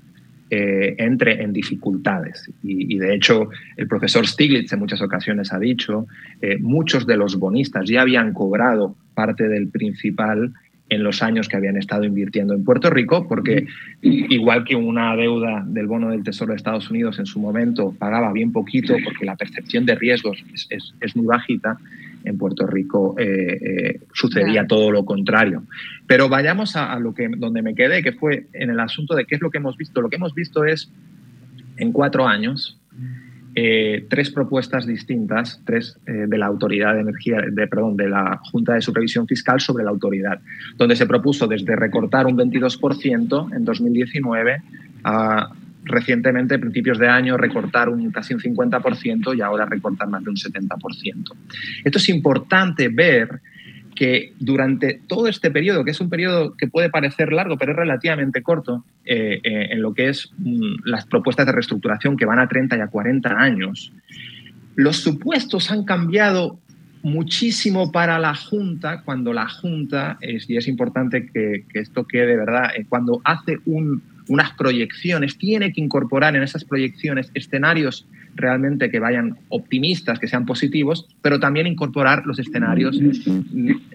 eh, entre en dificultades. Y, de hecho, el profesor Stiglitz en muchas ocasiones ha dicho, eh, muchos de los bonistas ya habían cobrado parte del principal en los años que habían estado invirtiendo en Puerto Rico, porque igual que una deuda del bono del Tesoro de Estados Unidos en su momento pagaba bien poquito porque la percepción de riesgos es, es muy bajita, en Puerto Rico eh, eh, sucedía todo lo contrario. Pero vayamos a, lo que, donde me quedé, que fue en el asunto de qué es lo que hemos visto. Lo que hemos visto es, en cuatro años, eh, tres propuestas distintas, tres de la autoridad de energía, de, perdón, de la Junta de Supervisión Fiscal sobre la autoridad, donde se propuso desde recortar un 22% en 2019 a recientemente, a principios de año, recortar un, casi un 50% y ahora recortar más de un 70%. Esto es importante ver que durante todo este periodo, que es un periodo que puede parecer largo, pero es relativamente corto, eh, eh, en lo que es mm, las propuestas de reestructuración que van a 30 y a 40 años, los supuestos han cambiado muchísimo para la Junta cuando la Junta, es, y es importante que, que esto quede, ¿verdad? Eh, cuando hace un, unas proyecciones, tiene que incorporar en esas proyecciones escenarios realmente que vayan optimistas, que sean positivos, pero también incorporar los escenarios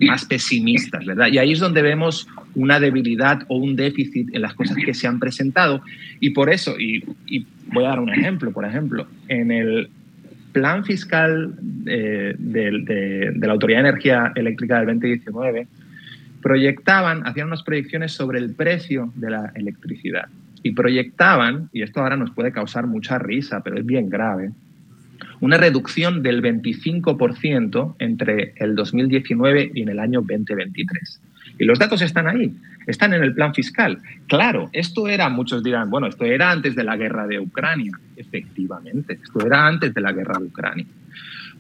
más pesimistas, ¿verdad? Y ahí es donde vemos una debilidad o un déficit en las cosas que se han presentado. Y por eso, y, voy a dar un ejemplo, por ejemplo, en el plan fiscal de, de la Autoridad de Energía Eléctrica del 2019, proyectaban, hacían unas proyecciones sobre el precio de la electricidad. Y proyectaban, y esto ahora nos puede causar mucha risa, pero es bien grave, una reducción del 25% entre el 2019 y en el año 2023. Y los datos están ahí, están en el plan fiscal. Claro, esto era, muchos dirán, bueno, esto era antes de la guerra de Ucrania. Efectivamente, esto era antes de la guerra de Ucrania.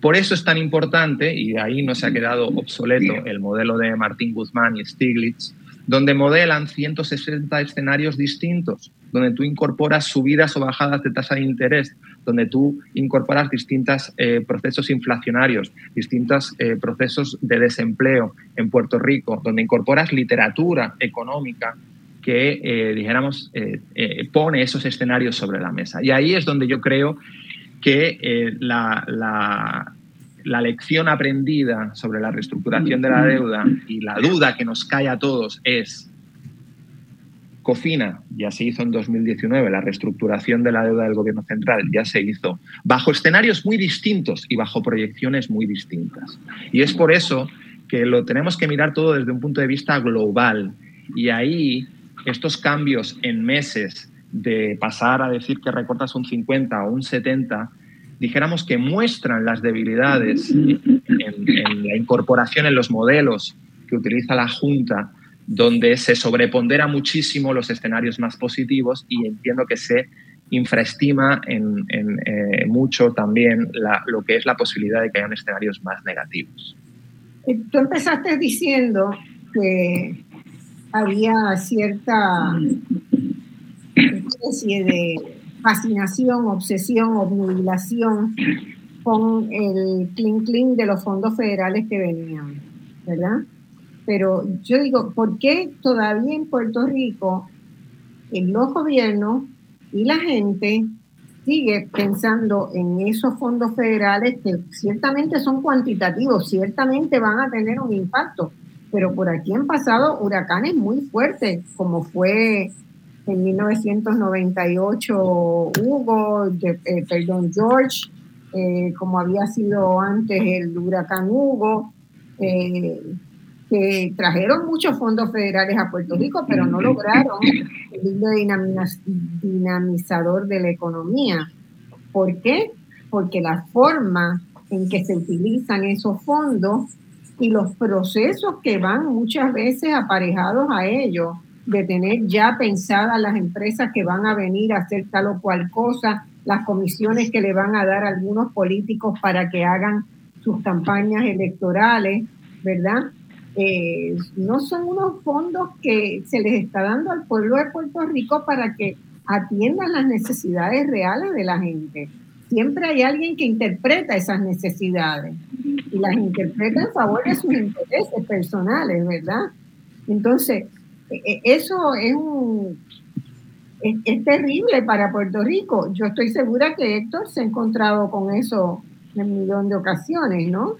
Por eso es tan importante, y ahí no se ha quedado obsoleto el modelo de Martín Guzmán y Stiglitz, donde modelan 160 escenarios distintos, donde tú incorporas subidas o bajadas de tasa de interés, donde tú incorporas distintos eh, procesos inflacionarios, distintos eh, procesos de desempleo en Puerto Rico, donde incorporas literatura económica que, eh, dijéramos, pone esos escenarios sobre la mesa. Y ahí es donde yo creo que la, la lección aprendida sobre la reestructuración de la deuda y la duda que nos cae a todos es, Cofina ya se hizo en 2019, la reestructuración de la deuda del gobierno central ya se hizo bajo escenarios muy distintos y bajo proyecciones muy distintas. Y es por eso que lo tenemos que mirar todo desde un punto de vista global. Y ahí estos cambios en meses de pasar a decir que recortas un 50 o un 70 dijéramos que muestran las debilidades en, la incorporación en los modelos que utiliza la Junta, donde se sobrepondera muchísimo los escenarios más positivos y entiendo que se infraestima en, eh, mucho también lo que es la posibilidad de que hayan escenarios más negativos. Eh, tú empezaste diciendo que había cierta especie de fascinación, obsesión, obnubilación con el clean clean de los fondos federales que venían, ¿verdad? Pero yo digo, ¿por qué todavía en Puerto Rico los gobiernos y la gente sigue pensando en esos fondos federales que ciertamente son cuantitativos, ciertamente van a tener un impacto, pero por aquí han pasado huracanes muy fuertes, como fue en 1998 Hugo, eh, perdón, George, eh, como había sido antes el huracán Hugo, eh, que trajeron muchos fondos federales a Puerto Rico, pero no lograron el dinamizador de la economía. ¿Por qué? Porque la forma en que se utilizan esos fondos y los procesos que van muchas veces aparejados a ellos de tener ya pensadas las empresas que van a venir a hacer tal o cual cosa, las comisiones que le van a dar algunos políticos para que hagan sus campañas electorales, ¿verdad? Eh, no son unos fondos que se les está dando al pueblo de Puerto Rico para que atiendan las necesidades reales de la gente. Siempre hay alguien que interpreta esas necesidades y las interpreta en favor de sus intereses personales, ¿verdad? Entonces, eso es un es, terrible para Puerto Rico. Yo estoy segura que Héctor se ha encontrado con eso en un millón de ocasiones, ¿no?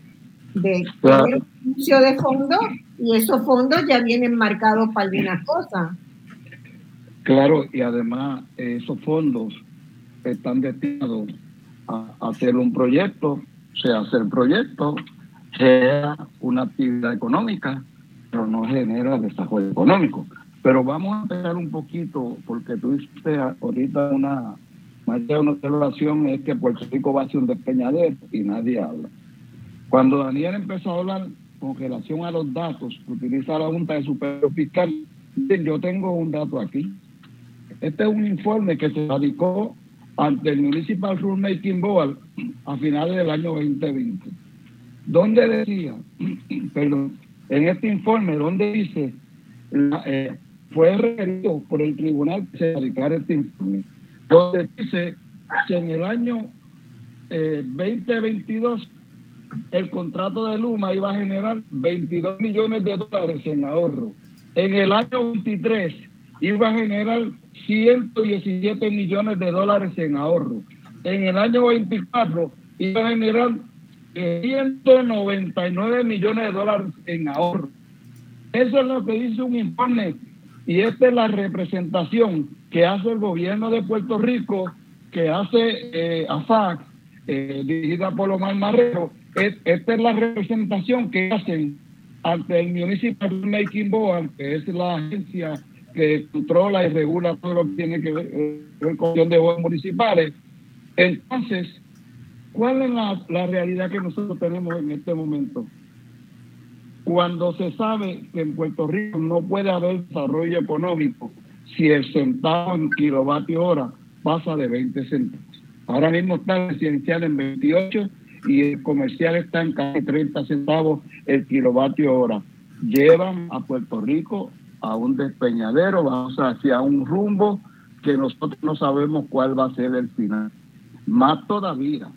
De claro. anuncio de fondos y esos fondos ya vienen marcados para algunas cosas. Claro, y además esos fondos están destinados a hacer un proyecto, sea hacer proyecto, sea una actividad económica, no genera desarrollo económico. Pero vamos a empezar un poquito, porque tú hiciste ahorita una, más de una observación, es que Puerto Rico va a ser un despeñadero y nadie habla. Cuando Daniel empezó a hablar con relación a los datos utiliza la Junta de Superior Fiscal, yo tengo un dato aquí. Este es un informe que se radicó ante el Municipal Rulemaking Board a finales del año 2020, donde decía, perdón, en este informe donde dice, eh, fue requerido por el tribunal que se radicara este informe, donde dice que en el año 2022 eh, el contrato de Luma iba a generar 22 millones de dólares en ahorro. En el año 23 iba a generar 117 millones de dólares en ahorro. En el año 24 iba a generar 199 millones de dólares en ahorro. Eso es lo que dice un informe y esta es la representación que hace el gobierno de Puerto Rico, que hace eh, AFAC, eh, dirigida por Omar Marrero. esta es la representación que hacen ante el Municipal Making Board, que es la agencia que controla y regula todo lo que tiene que ver eh, con de bodas municipales. Entonces, ¿cuál es la, realidad que nosotros tenemos en este momento? Cuando se sabe que en Puerto Rico no puede haber desarrollo económico si el centavo en kilovatio hora pasa de 20 centavos. Ahora mismo está el residencial en 28 y el comercial está en casi 30 centavos el kilovatio hora. Llevan a Puerto Rico a un despeñadero, vamos hacia un rumbo que nosotros no sabemos cuál va a ser el final. Más todavía,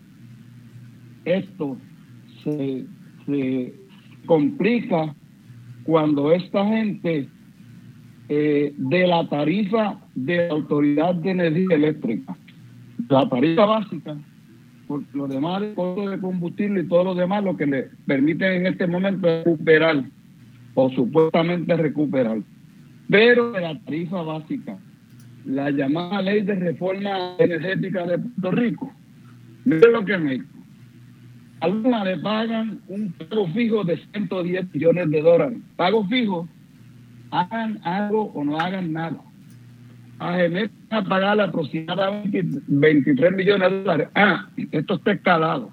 esto se, complica cuando esta gente eh, de la tarifa de la Autoridad de Energía Eléctrica, la tarifa básica, por lo demás, el costo de combustible y todo lo demás, lo que le permite en este momento recuperar o supuestamente recuperar. Pero de la tarifa básica, la llamada ley de reforma energética de Puerto Rico, miren lo que me algunas le pagan un pago fijo de 110 millones de dólares. Pago fijo, hagan algo o no hagan nada. A Genet a pagar aproximadamente 23 millones de dólares. Ah, esto está escalado,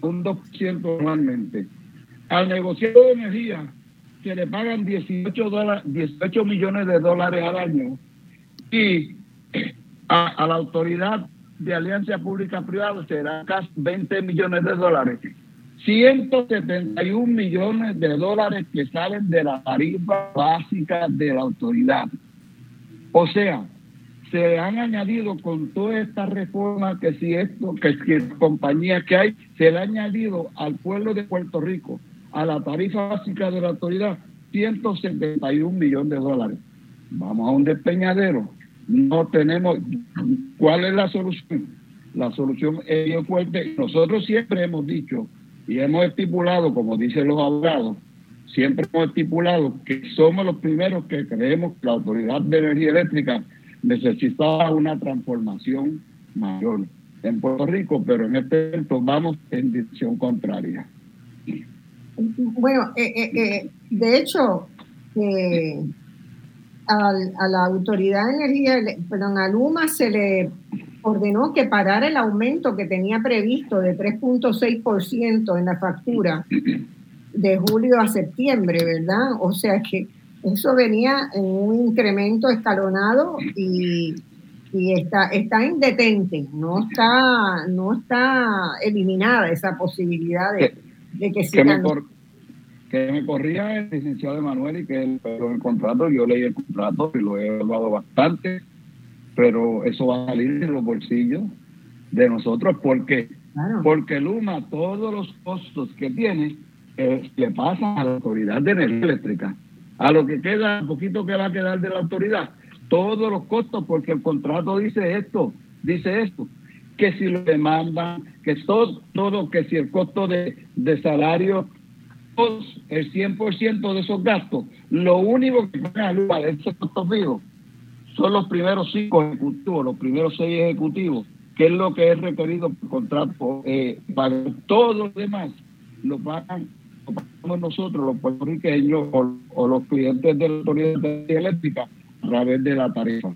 un 2% anualmente. Al negociado de energía, se le pagan 18, dólares, 18 millones de dólares al año. Y a la autoridad de alianza pública-privada será casi 20 millones de dólares. 171 millones de dólares que salen de la tarifa básica de la autoridad. O sea, se han añadido con toda esta reforma que si esto, que si compañía que hay, se le ha añadido al pueblo de Puerto Rico, a la tarifa básica de la autoridad, 171 millones de dólares. Vamos a un despeñadero no tenemos. ¿Cuál es la solución? La solución es bien fuerte. Nosotros siempre hemos dicho y hemos estipulado, como dicen los abogados, siempre hemos estipulado que somos los primeros que creemos que la Autoridad de Energía Eléctrica necesitaba una transformación mayor en Puerto Rico, pero en este momento vamos en dirección contraria. Bueno, eh, eh, eh, de hecho, a la Autoridad de Energía, perdón, a Luma se le ordenó que parara el aumento que tenía previsto de 3.6% en la factura de julio a septiembre, ¿verdad? O sea que eso venía en un incremento escalonado y, está, está en detente, no está, no está eliminada esa posibilidad de, que sigan que me corría el licenciado Emanuel y que él el contrato, yo leí el contrato y lo he evaluado bastante, pero eso va a salir de los bolsillos de nosotros. Porque porque Luma todos los costos que tiene eh, le pasan a la autoridad de energía eléctrica. A lo que queda, un poquito que va a quedar de la autoridad, todos los costos, porque el contrato dice esto, dice esto, que si lo demandan, que todo, todo que si el costo de, de salario el 100% de esos gastos, lo único que paga Luma de esos costos fijos son los primeros cinco ejecutivos, los primeros seis ejecutivos, que es lo que es requerido por contrato. Eh, para todos los demás lo pagan, lo pagamos nosotros, los puertorriqueños o, los clientes de la autoridad eléctrica a través de la tarifa.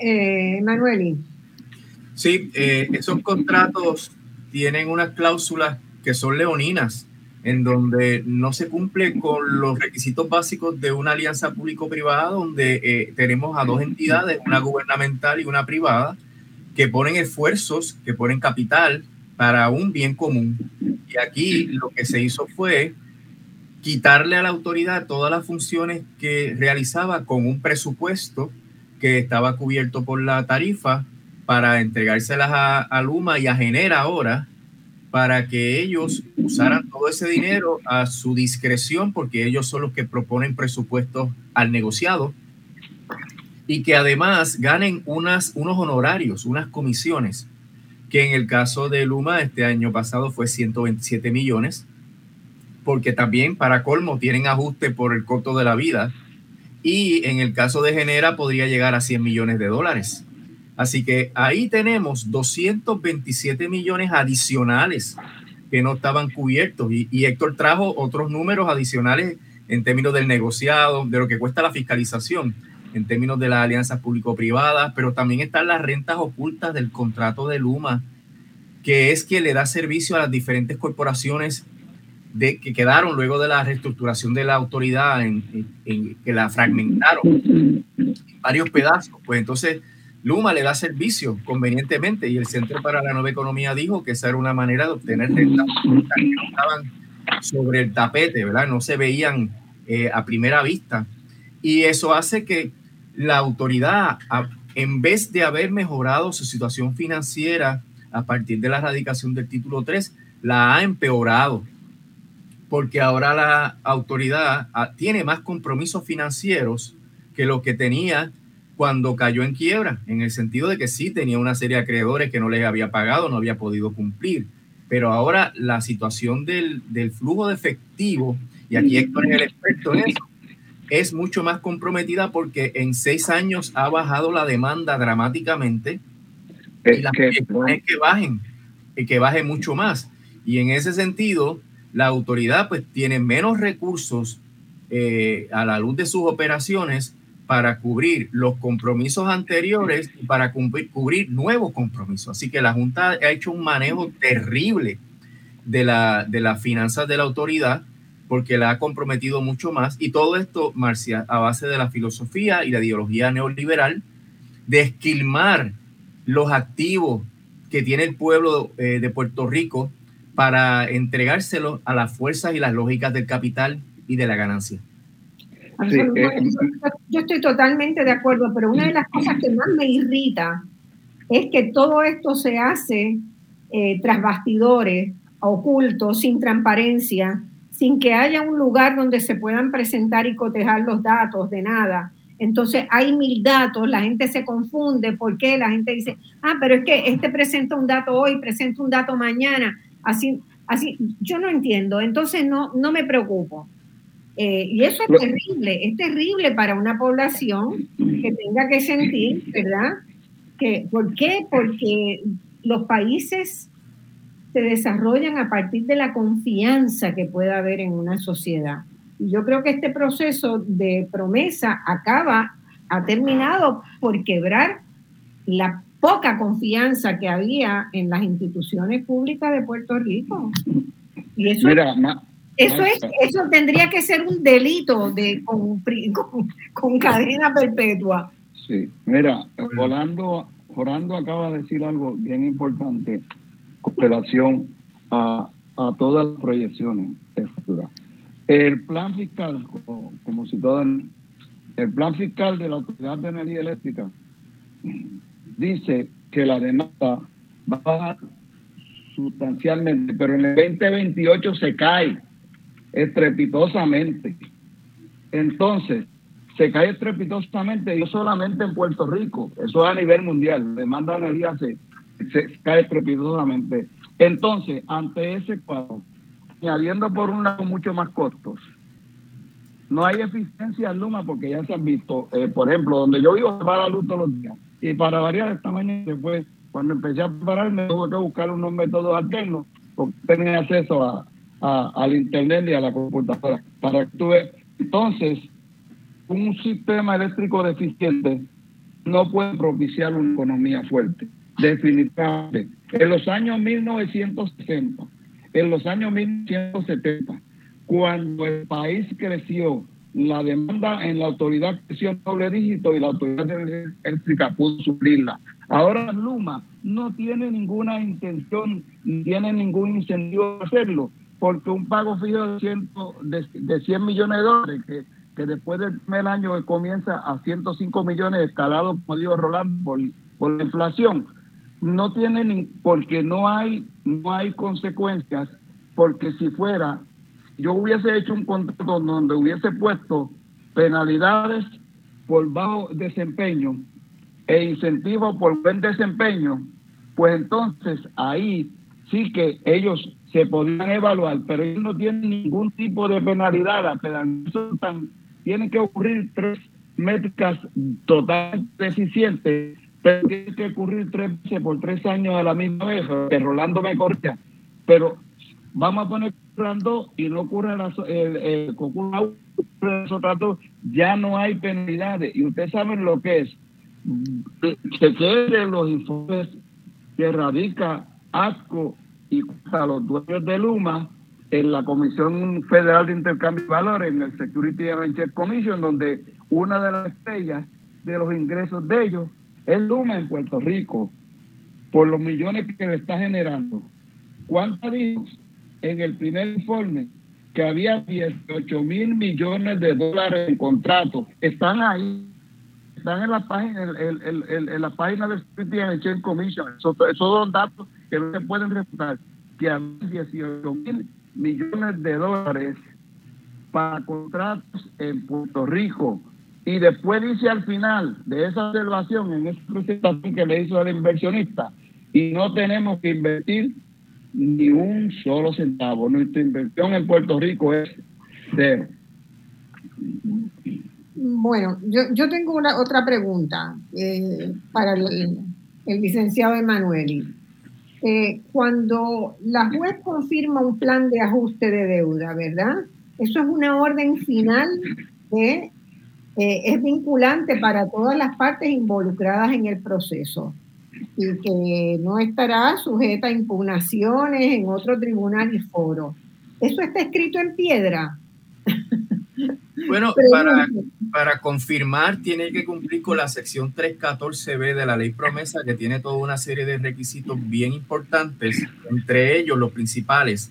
Eh, Manueli. Sí, eh, esos contratos tienen unas cláusulas que son leoninas, en donde no se cumple con los requisitos básicos de una alianza público-privada, donde eh, tenemos a dos entidades, una gubernamental y una privada, que ponen esfuerzos, que ponen capital para un bien común. Y aquí lo que se hizo fue quitarle a la autoridad todas las funciones que realizaba con un presupuesto que estaba cubierto por la tarifa para entregárselas a, a Luma y a Genera ahora para que ellos usaran todo ese dinero a su discreción, porque ellos son los que proponen presupuestos al negociado, y que además ganen unas, unos honorarios, unas comisiones, que en el caso de Luma este año pasado fue 127 millones, porque también para colmo tienen ajuste por el costo de la vida, y en el caso de Genera podría llegar a 100 millones de dólares. Así que ahí tenemos 227 millones adicionales que no estaban cubiertos. Y, y Héctor trajo otros números adicionales en términos del negociado, de lo que cuesta la fiscalización, en términos de las alianzas público-privadas, pero también están las rentas ocultas del contrato de Luma, que es que le da servicio a las diferentes corporaciones de, que quedaron luego de la reestructuración de la autoridad, en, que la fragmentaron en varios pedazos. Pues entonces Luma le da servicio convenientemente y el Centro para la Nueva Economía dijo que esa era una manera de obtener rentas que estaban sobre el tapete, ¿verdad? No se veían eh, a primera vista. Y eso hace que la autoridad, en vez de haber mejorado su situación financiera a partir de la erradicación del título 3, la ha empeorado porque ahora la autoridad ah, tiene más compromisos financieros que lo que tenía cuando cayó en quiebra, en el sentido de que sí tenía una serie de acreedores que no les había pagado, no había podido cumplir. Pero ahora la situación del, flujo de efectivo, y aquí Héctor es el experto en eso, es mucho más comprometida porque en seis años ha bajado la demanda dramáticamente y las que, que bajen, y que baje mucho más. Y en ese sentido, la autoridad pues tiene menos recursos eh, a la luz de sus operaciones para cubrir los compromisos anteriores y para cubrir, nuevos compromisos. Así que la Junta ha hecho un manejo terrible de, la, de las finanzas de la autoridad porque la ha comprometido mucho más. Y todo esto, Marcia, a base de la filosofía y la ideología neoliberal, de esquilmar los activos que tiene el pueblo eh, de Puerto Rico para entregárselo a las fuerzas y las lógicas del capital y de la ganancia. Eh, yo estoy totalmente de acuerdo, pero una de las cosas que más me irrita es que todo esto se hace eh, tras bastidores, ocultos, sin transparencia, sin que haya un lugar donde se puedan presentar y cotejar los datos de nada. Entonces hay mil datos, la gente se confunde, ¿por qué? La gente dice, ah, pero es que este presenta un dato hoy, presenta un dato mañana. Así, así, yo no entiendo, entonces no, no me preocupo. Eh, y eso es terrible, es terrible para una población que tenga que sentir, ¿verdad? Que, ¿Por qué? Porque los países se desarrollan a partir de la confianza que pueda haber en una sociedad. Y yo creo que este proceso de promesa acaba, ha terminado por quebrar la poca confianza que había en las instituciones públicas de Puerto Rico. Y eso, eso, es, eso tendría que ser un delito de, con, con, cadena perpetua. Sí, mira, Orlando, Orlando acaba de decir algo bien importante con relación a, a todas las proyecciones de futuro. El plan fiscal, como, como el plan fiscal de la Autoridad de Energía Eléctrica dice que la demanda va a bajar sustancialmente, pero en el 2028 se cae estrepitosamente. Entonces, se cae estrepitosamente y no solamente en Puerto Rico, eso es a nivel mundial, demanda de energía se, cae estrepitosamente. Entonces, ante ese cuadro, añadiendo por un lado mucho más costos, no hay eficiencia en Luma porque ya se han visto, eh, por ejemplo, donde yo vivo se va la luz todos los días y para variar esta mañana después, cuando empecé a prepararme, tuve que buscar unos métodos alternos porque tenía acceso a, al internet y a la computadora. Para que tuve, entonces, un sistema eléctrico deficiente no puede propiciar una economía fuerte, definitivamente. En los años 1960, en los años 1970, cuando el país creció la demanda en la autoridad creció doble dígito y la autoridad eléctrica pudo suplirla. Ahora Luma no tiene ninguna intención, ni tiene ningún incentivo de hacerlo, porque un pago fijo de, ciento, de, 100 millones de dólares, que, que después del primer año comienza a 105 millones escalado, como dijo Rolando, por, por la inflación, no tiene ni, porque no hay, no hay consecuencias, porque si fuera yo hubiese hecho un contrato donde hubiese puesto penalidades por bajo desempeño e incentivos por buen desempeño, pues entonces ahí sí que ellos se podrían evaluar, pero ellos no tienen ningún tipo de penalidad. Tienen que ocurrir tres métricas totalmente deficientes, pero tienen que ocurrir tres veces por tres años a la misma vez, que Rolando me corta. Pero vamos a poner 2 y no ocurre el, el, el, ya no hay penalidades. Y ustedes saben lo que es. Se queden los informes que radica ASCO y a los dueños de Luma en la Comisión Federal de Intercambio de Valores, en el Security and Commission, donde una de las estrellas de los ingresos de ellos es Luma en Puerto Rico, por los millones que le está generando. ¿Cuánto dijo en el primer informe? Que había 18 mil millones de dólares en contratos. Están ahí, están en la página, en, la página del Security and Exchange Commission. Esos, son datos que no se pueden refutar. Que había 18 mil millones de dólares para contratos en Puerto Rico. Y después dice al final de esa observación, en esa presentación que le hizo el inversionista, y no tenemos que invertir ni un solo centavo. Nuestra inversión en Puerto Rico es cero. Bueno, yo, yo tengo una otra pregunta eh, para el, el licenciado Emanueli. Eh, cuando la juez confirma un plan de ajuste de deuda, ¿verdad? Eso es una orden final que eh, es vinculante para todas las partes involucradas en el proceso y que no estará sujeta a impugnaciones en otro tribunal y foro. ¿Eso está escrito en piedra? Bueno, para, para, confirmar tiene que cumplir con la sección 314b de la ley promesa que tiene toda una serie de requisitos bien importantes, entre ellos los principales,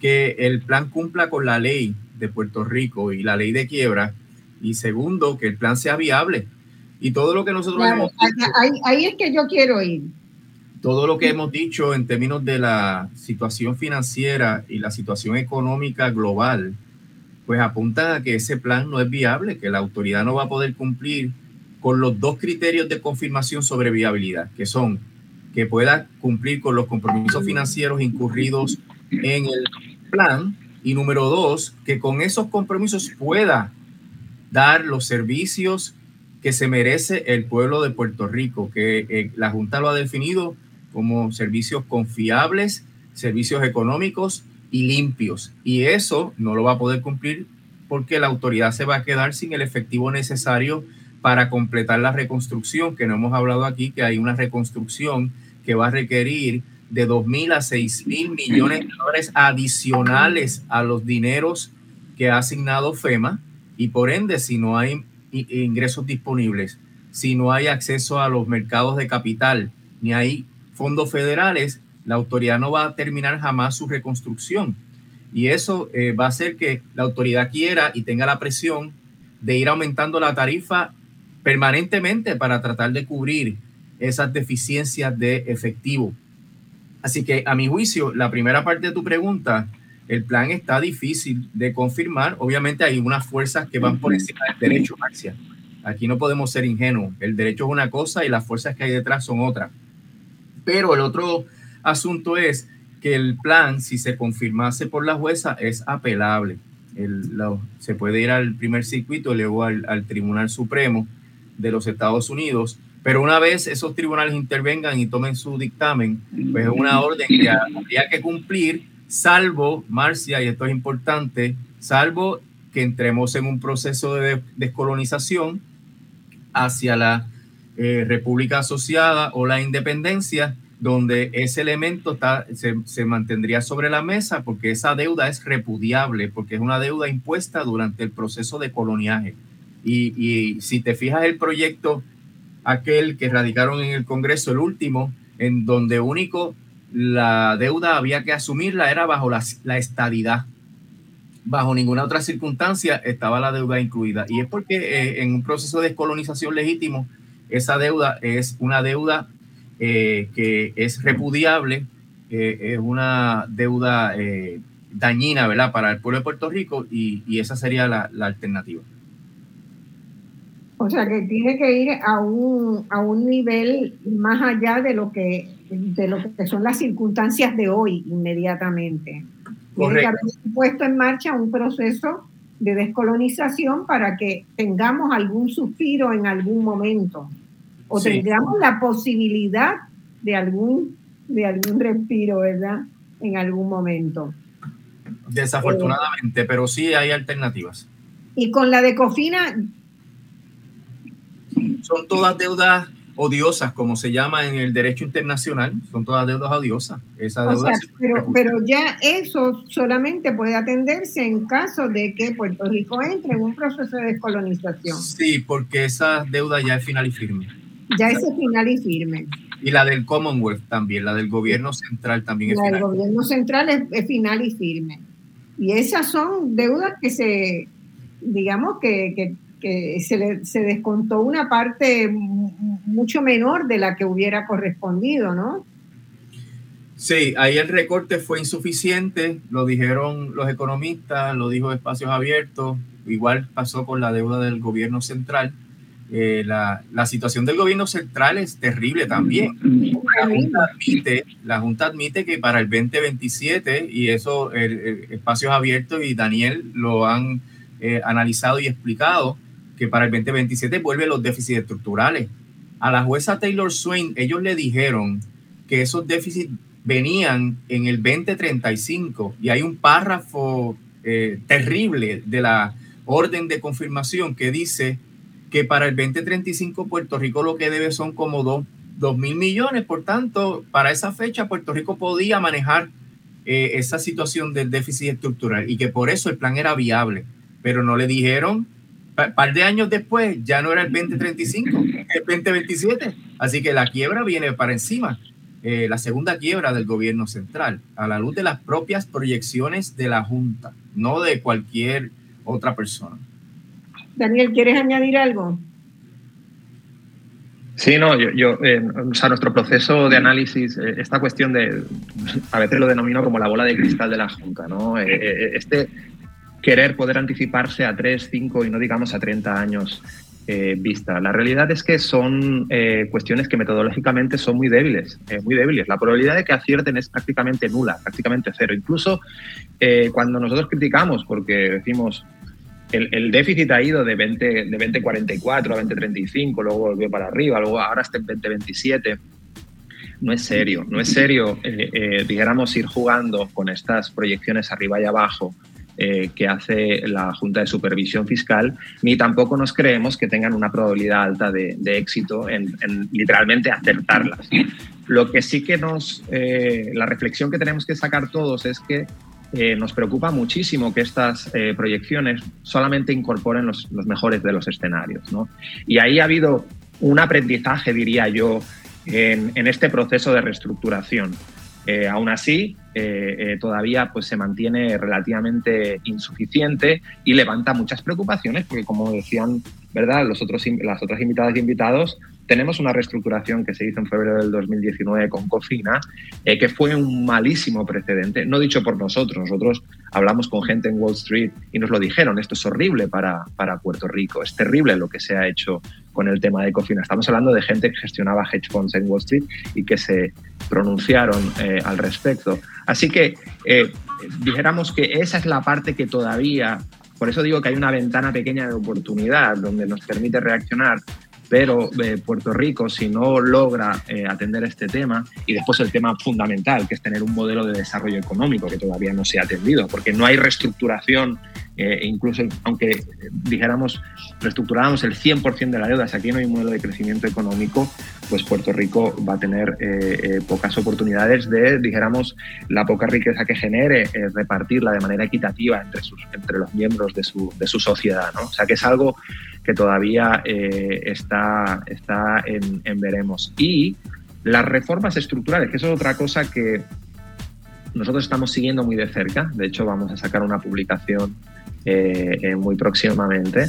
que el plan cumpla con la ley de Puerto Rico y la ley de quiebra, y segundo, que el plan sea viable. Y todo lo que nosotros hemos ahí, ahí es que yo quiero ir. Todo lo que hemos dicho en términos de la situación financiera y la situación económica global, pues apunta a que ese plan no es viable, que la autoridad no va a poder cumplir con los dos criterios de confirmación sobre viabilidad, que son que pueda cumplir con los compromisos financieros incurridos en el plan y número dos, que con esos compromisos pueda dar los servicios que se merece el pueblo de Puerto Rico, que eh, la Junta lo ha definido como servicios confiables, servicios económicos y limpios. Y eso no lo va a poder cumplir porque la autoridad se va a quedar sin el efectivo necesario para completar la reconstrucción, que no hemos hablado aquí, que hay una reconstrucción que va a requerir de 2 mil a 6 mil millones de dólares adicionales a los dineros que ha asignado FEMA y por ende, si no hay ingresos disponibles, si no hay acceso a los mercados de capital, ni hay fondos federales, la autoridad no va a terminar jamás su reconstrucción. Y eso eh, va a hacer que la autoridad quiera y tenga la presión de ir aumentando la tarifa permanentemente para tratar de cubrir esas deficiencias de efectivo. Así que a mi juicio, la primera parte de tu pregunta, el plan está difícil de confirmar. Obviamente hay unas fuerzas que van por encima del derecho, Marcia. Aquí no podemos ser ingenuos. El derecho es una cosa y las fuerzas que hay detrás son otra. Pero el otro asunto es que el plan, si se confirmase por la jueza, es apelable. se puede ir al primer circuito, luego al, al, Tribunal Supremo de los Estados Unidos, pero una vez esos tribunales intervengan y tomen su dictamen, pues es una orden que habría que cumplir, salvo, Marcia, y esto es importante, salvo que entremos en un proceso de descolonización hacia la eh, República Asociada o la independencia, donde ese elemento está, se, mantendría sobre la mesa porque esa deuda es repudiable, porque es una deuda impuesta durante el proceso de coloniaje. Y, y, si te fijas el proyecto, aquel que radicaron en el Congreso, el último, en donde único la deuda había que asumirla era bajo la, la estadidad. Bajo ninguna otra circunstancia estaba la deuda incluida. Y es porque eh, en un proceso de descolonización legítimo, esa deuda es una deuda eh, que es repudiable, es una deuda eh, dañina, ¿verdad?, para el pueblo de Puerto Rico y, esa sería la, alternativa. O sea, que tiene que ir a un, a un nivel más allá de lo que de lo que son las circunstancias de hoy inmediatamente. Tiene que haber puesto en marcha un proceso de descolonización para que tengamos algún suspiro en algún momento o tengamos la posibilidad de algún, de algún respiro, ¿verdad? En algún momento. Desafortunadamente, pero sí hay alternativas. Y con la de Cofina. Son todas deudas odiosas, como se llama en el derecho internacional, son todas deudas odiosas. Esa deuda pero, pero ya eso solamente puede atenderse en caso de que Puerto Rico entre en un proceso de descolonización. Sí, porque esa deuda ya es final y firme. Ya es final y firme. Y la del Commonwealth también, la del gobierno central también es la del gobierno central es, final y firme. Y esas son deudas que se, digamos, que, se, se descontó una parte mucho menor de la que hubiera correspondido, ¿no? Sí, ahí el recorte fue insuficiente, lo dijeron los economistas, lo dijo Espacios Abiertos, igual pasó con la deuda del gobierno central. Eh, la, la, situación del gobierno central es terrible también. La Junta admite, la junta admite que para el 2027, y eso el, Espacios Abiertos y Daniel lo han eh, analizado y explicado, que para el 2027 vuelven los déficits estructurales a la jueza Taylor Swain, ellos le dijeron que esos déficits venían en el 2035 y hay un párrafo eh, terrible de la orden de confirmación que dice que para el 2035 Puerto Rico lo que debe son como 2 mil millones, por tanto, para esa fecha Puerto Rico podía manejar eh, esa situación del déficit estructural y que por eso el plan era viable, pero no le dijeron un par de años después ya no era el 2035, el 2027. Así que la quiebra viene para encima. Eh, la segunda quiebra del gobierno central, a la luz de las propias proyecciones de la Junta, no de cualquier otra persona. Daniel, ¿quieres añadir algo? Sí, no, yo, eh, o sea, nuestro proceso de análisis, eh, esta cuestión de, a veces lo denomino como la bola de cristal de la Junta, ¿no? este, querer poder anticiparse a 3, 5 y no digamos a 30 años eh, vista. La realidad es que son eh, cuestiones que metodológicamente son muy débiles, eh, muy débiles. La probabilidad de que acierten es prácticamente nula, prácticamente cero. Incluso cuando nosotros criticamos, porque decimos el, déficit ha ido de 20, de 2044 a 2035, luego volvió para arriba, luego ahora está en 2027 no es serio, no es serio, dijéramos, ir jugando con estas proyecciones arriba y abajo eh, que hace la Junta de Supervisión Fiscal, ni tampoco nos creemos que tengan una probabilidad alta de, éxito en, literalmente acertarlas. Lo que sí que nos, eh, la reflexión que tenemos que sacar todos es que eh, nos preocupa muchísimo que estas proyecciones solamente incorporen los, mejores de los escenarios. Y ahí ha habido un aprendizaje, diría yo, en este proceso de reestructuración. Eh, aún así, eh, eh, todavía pues, se mantiene relativamente insuficiente y levanta muchas preocupaciones, porque como decían ¿verdad? Los otros, las otras invitadas y invitados, tenemos una reestructuración que se hizo en febrero del 2019 con Cofina, que fue un malísimo precedente, no dicho por nosotros, nosotros hablamos con gente en Wall Street y nos lo dijeron, esto es horrible para, para Puerto Rico, es terrible lo que se ha hecho con el tema de Cofina. Estamos hablando de gente que gestionaba hedge funds en Wall Street y que se pronunciaron eh, al respecto. Así que eh, dijéramos que esa es la parte que todavía, por eso digo que hay una ventana pequeña de oportunidad donde nos permite reaccionar pero eh, Puerto Rico, si no logra eh, atender este tema, y después el tema fundamental, que es tener un modelo de desarrollo económico que todavía no se ha atendido, porque no hay reestructuración, eh, incluso aunque dijéramos, reestructuráramos el 100% de la deuda, si aquí no hay un modelo de crecimiento económico, pues Puerto Rico va a tener pocas oportunidades de, dijéramos, la poca riqueza que genere, repartirla de manera equitativa entre, sus, entre los miembros de su, de su sociedad. ¿no? O sea que es algo que todavía eh, está, está en, veremos. Y las reformas estructurales, que eso es otra cosa que nosotros estamos siguiendo muy de cerca. De hecho, vamos a sacar una publicación eh, eh, muy próximamente,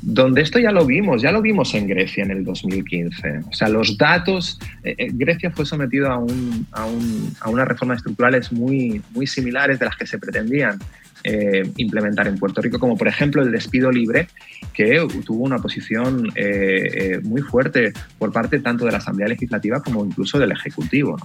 donde esto ya lo vimos, ya lo vimos en Grecia en el 2015. O sea, los datos, Grecia fue sometido a, un, a, un, a, unas reformas estructurales muy, muy similares de las que se pretendían. Eh, implementar en Puerto Rico, como por ejemplo el despido libre, que tuvo una posición eh, eh, muy fuerte por parte tanto de la Asamblea Legislativa como incluso del Ejecutivo.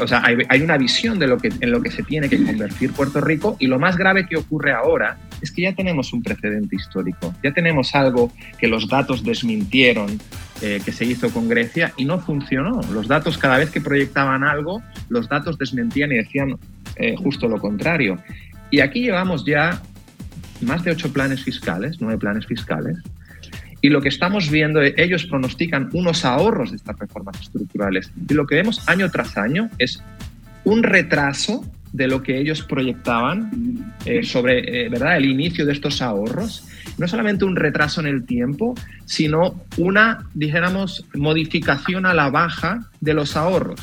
o sea, hay, una visión de lo que, en lo que se tiene que convertir Puerto Rico y lo más grave que ocurre ahora es que ya tenemos un precedente histórico, ya tenemos algo que los datos desmintieron que se hizo con Grecia y no funcionó. Los datos, cada vez que proyectaban algo, los datos desmentían y decían justo lo contrario. Y aquí llevamos ya más de ocho planes fiscales, nueve planes fiscales, y lo que estamos viendo, ellos pronostican unos ahorros de estas reformas estructurales. Y lo que vemos año tras año es un retraso de lo que ellos proyectaban eh, sobre eh, ¿verdad? el inicio de estos ahorros. No solamente un retraso en el tiempo, sino una, dijéramos, modificación a la baja de los ahorros.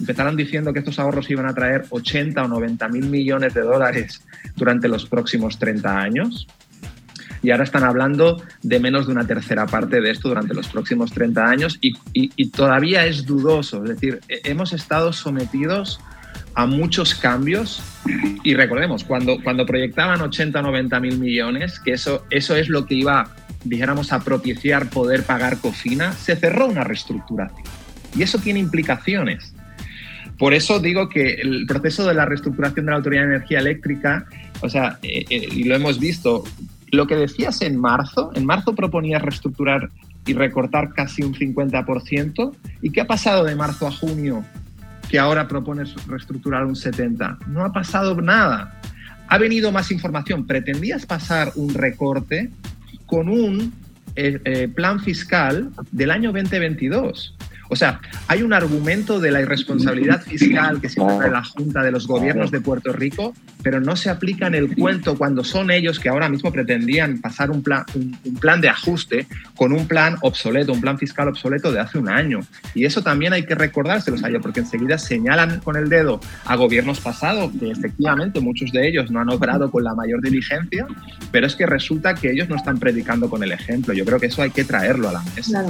Empezaron diciendo que estos ahorros iban a traer 80 o 90 mil millones de dólares durante los próximos 30 años y ahora están hablando de menos de una tercera parte de esto durante los próximos 30 años y, todavía es dudoso. Es decir, hemos estado sometidos a muchos cambios y recordemos, cuando, cuando proyectaban 80 o 90 mil millones, que eso, eso es lo que iba, dijéramos, a propiciar poder pagar cocina, se cerró una reestructuración. Y eso tiene implicaciones. Por eso digo que el proceso de la reestructuración de la Autoridad de Energía Eléctrica, o sea, eh, eh, y lo hemos visto, lo que decías en marzo, en marzo proponías reestructurar y recortar casi un 50%. ¿Y qué ha pasado de marzo a junio que ahora propones reestructurar un 70%? No ha pasado nada. Ha venido más información. Pretendías pasar un recorte con un eh, plan fiscal del año 2022. O sea, hay un argumento de la irresponsabilidad fiscal que siempre trae la Junta de los Gobiernos de Puerto Rico, pero no se aplica en el cuento cuando son ellos que ahora mismo pretendían pasar un plan, un, plan de ajuste con un plan obsoleto, un plan fiscal obsoleto de hace un año. Y eso también hay que recordárselos a ellos, porque enseguida señalan con el dedo a gobiernos pasados que efectivamente muchos de ellos no han obrado con la mayor diligencia, pero es que resulta que ellos no están predicando con el ejemplo. Yo creo que eso hay que traerlo a la mesa.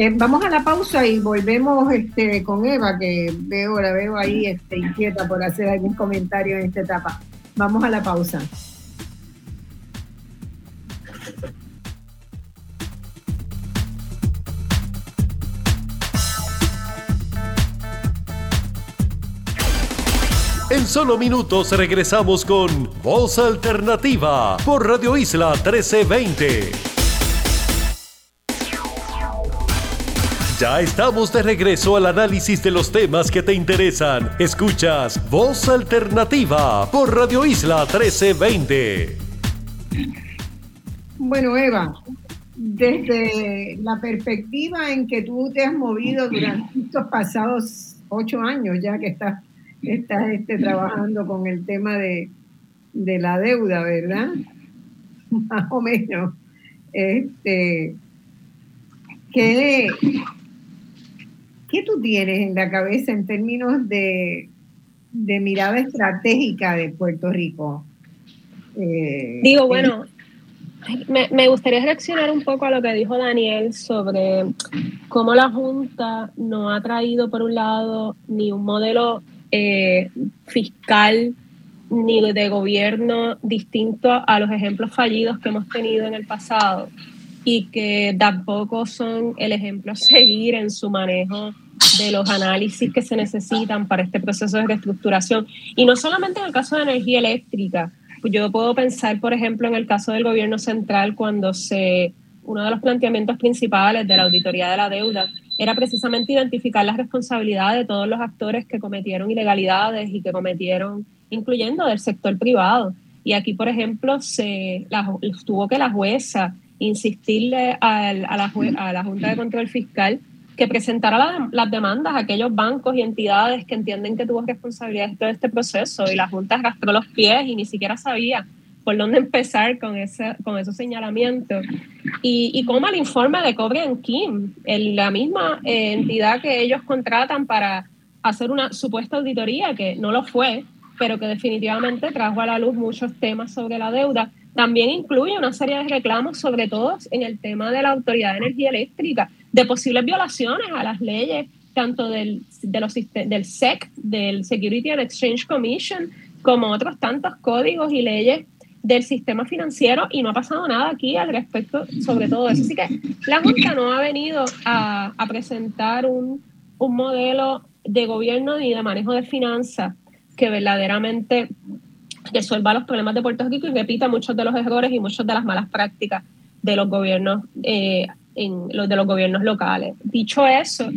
Eh, vamos a la pausa y volvemos este, con Eva, que veo, la veo ahí este, inquieta por hacer algún comentario en esta etapa. Vamos a la pausa. En solo minutos regresamos con Voz Alternativa por Radio Isla 1320. Ya estamos de regreso al análisis de los temas que te interesan. Escuchas Voz Alternativa por Radio Isla 1320. Bueno, Eva, desde la perspectiva en que tú te has movido durante estos pasados ocho años, ya que estás, estás este, trabajando con el tema de, de la deuda, ¿verdad? Más o menos. Este, ¿qué, ¿Qué tú tienes en la cabeza en términos de, mirada estratégica de Puerto Rico? Eh, Digo, bueno, me, gustaría reaccionar un poco a lo que dijo Daniel sobre cómo la Junta no ha traído, por un lado, ni un modelo eh, fiscal ni de gobierno distinto a los ejemplos fallidos que hemos tenido en el pasado y que tampoco son el ejemplo a seguir en su manejo de los análisis que se necesitan para este proceso de reestructuración. Y no solamente en el caso de energía eléctrica, pues yo puedo pensar, por ejemplo, en el caso del gobierno central, cuando se, uno de los planteamientos principales de la auditoría de la deuda era precisamente identificar las responsabilidades de todos los actores que cometieron ilegalidades y que cometieron, incluyendo del sector privado. Y aquí, por ejemplo, se tuvo que la jueza insistirle a, la, Junta de Control Fiscal que presentara las demandas a aquellos bancos y entidades que entienden que tuvo responsabilidad de todo este proceso y la Junta arrastró los pies y ni siquiera sabía por dónde empezar con, ese, con esos señalamientos. Y, y cómo el informe de Cobre en Kim, la misma eh, entidad que ellos contratan para hacer una supuesta auditoría, que no lo fue, pero que definitivamente trajo a la luz muchos temas sobre la deuda, también incluye una serie de reclamos, sobre todo en el tema de la Autoridad de Energía Eléctrica, de posibles violaciones a las leyes, tanto del, del SEC, del Security and Exchange Commission, como otros tantos códigos y leyes del sistema financiero y no ha pasado nada aquí al respecto sobre todo eso. Así que la Junta no ha venido a, a presentar un, un modelo de gobierno ni de manejo de finanzas que verdaderamente resuelva los problemas de Puerto Rico y repita muchos de los errores y muchas de las malas prácticas de los gobiernos, eh, en los de los gobiernos locales. Dicho eso,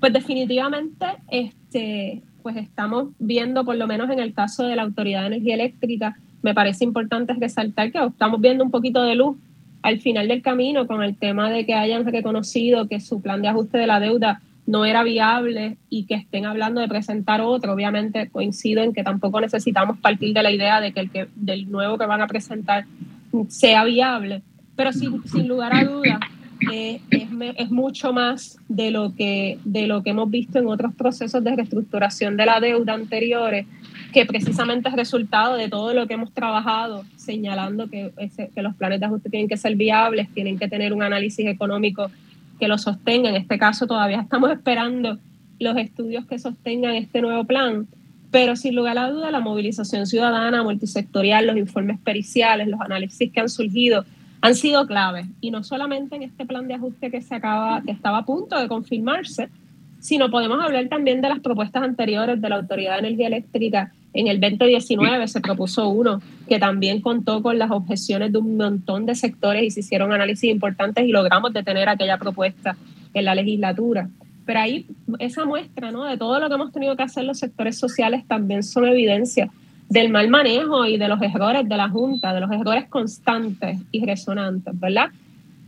pues definitivamente este, pues estamos viendo, por lo menos en el caso de la Autoridad de Energía Eléctrica, me parece importante resaltar que estamos viendo un poquito de luz al final del camino con el tema de que hayan reconocido que su plan de ajuste de la deuda no era viable y que estén hablando de presentar otro. Obviamente coincido en que tampoco necesitamos partir de la idea de que el que del nuevo que van a presentar sea viable, pero sin, lugar a dudas es, es, mucho más de lo, que, de lo que hemos visto en otros procesos de reestructuración de la deuda anteriores, que precisamente es resultado de todo lo que hemos trabajado, señalando que, que los planes de ajuste tienen que ser viables, tienen que tener un análisis económico que lo sostenga. En este caso todavía estamos esperando los estudios que sostengan este nuevo plan, pero sin lugar a duda la movilización ciudadana, multisectorial, los informes periciales, los análisis que han surgido han sido claves y no solamente en este plan de ajuste que se acaba, que estaba a punto de confirmarse, sino podemos hablar también de las propuestas anteriores de la Autoridad de Energía Eléctrica. En el 2019 se propuso uno que también contó con las objeciones de un montón de sectores y se hicieron análisis importantes y logramos detener aquella propuesta en la legislatura. Pero ahí esa muestra ¿no? de todo lo que hemos tenido que hacer los sectores sociales también son evidencia del mal manejo y de los errores de la Junta, de los errores constantes y resonantes, ¿verdad?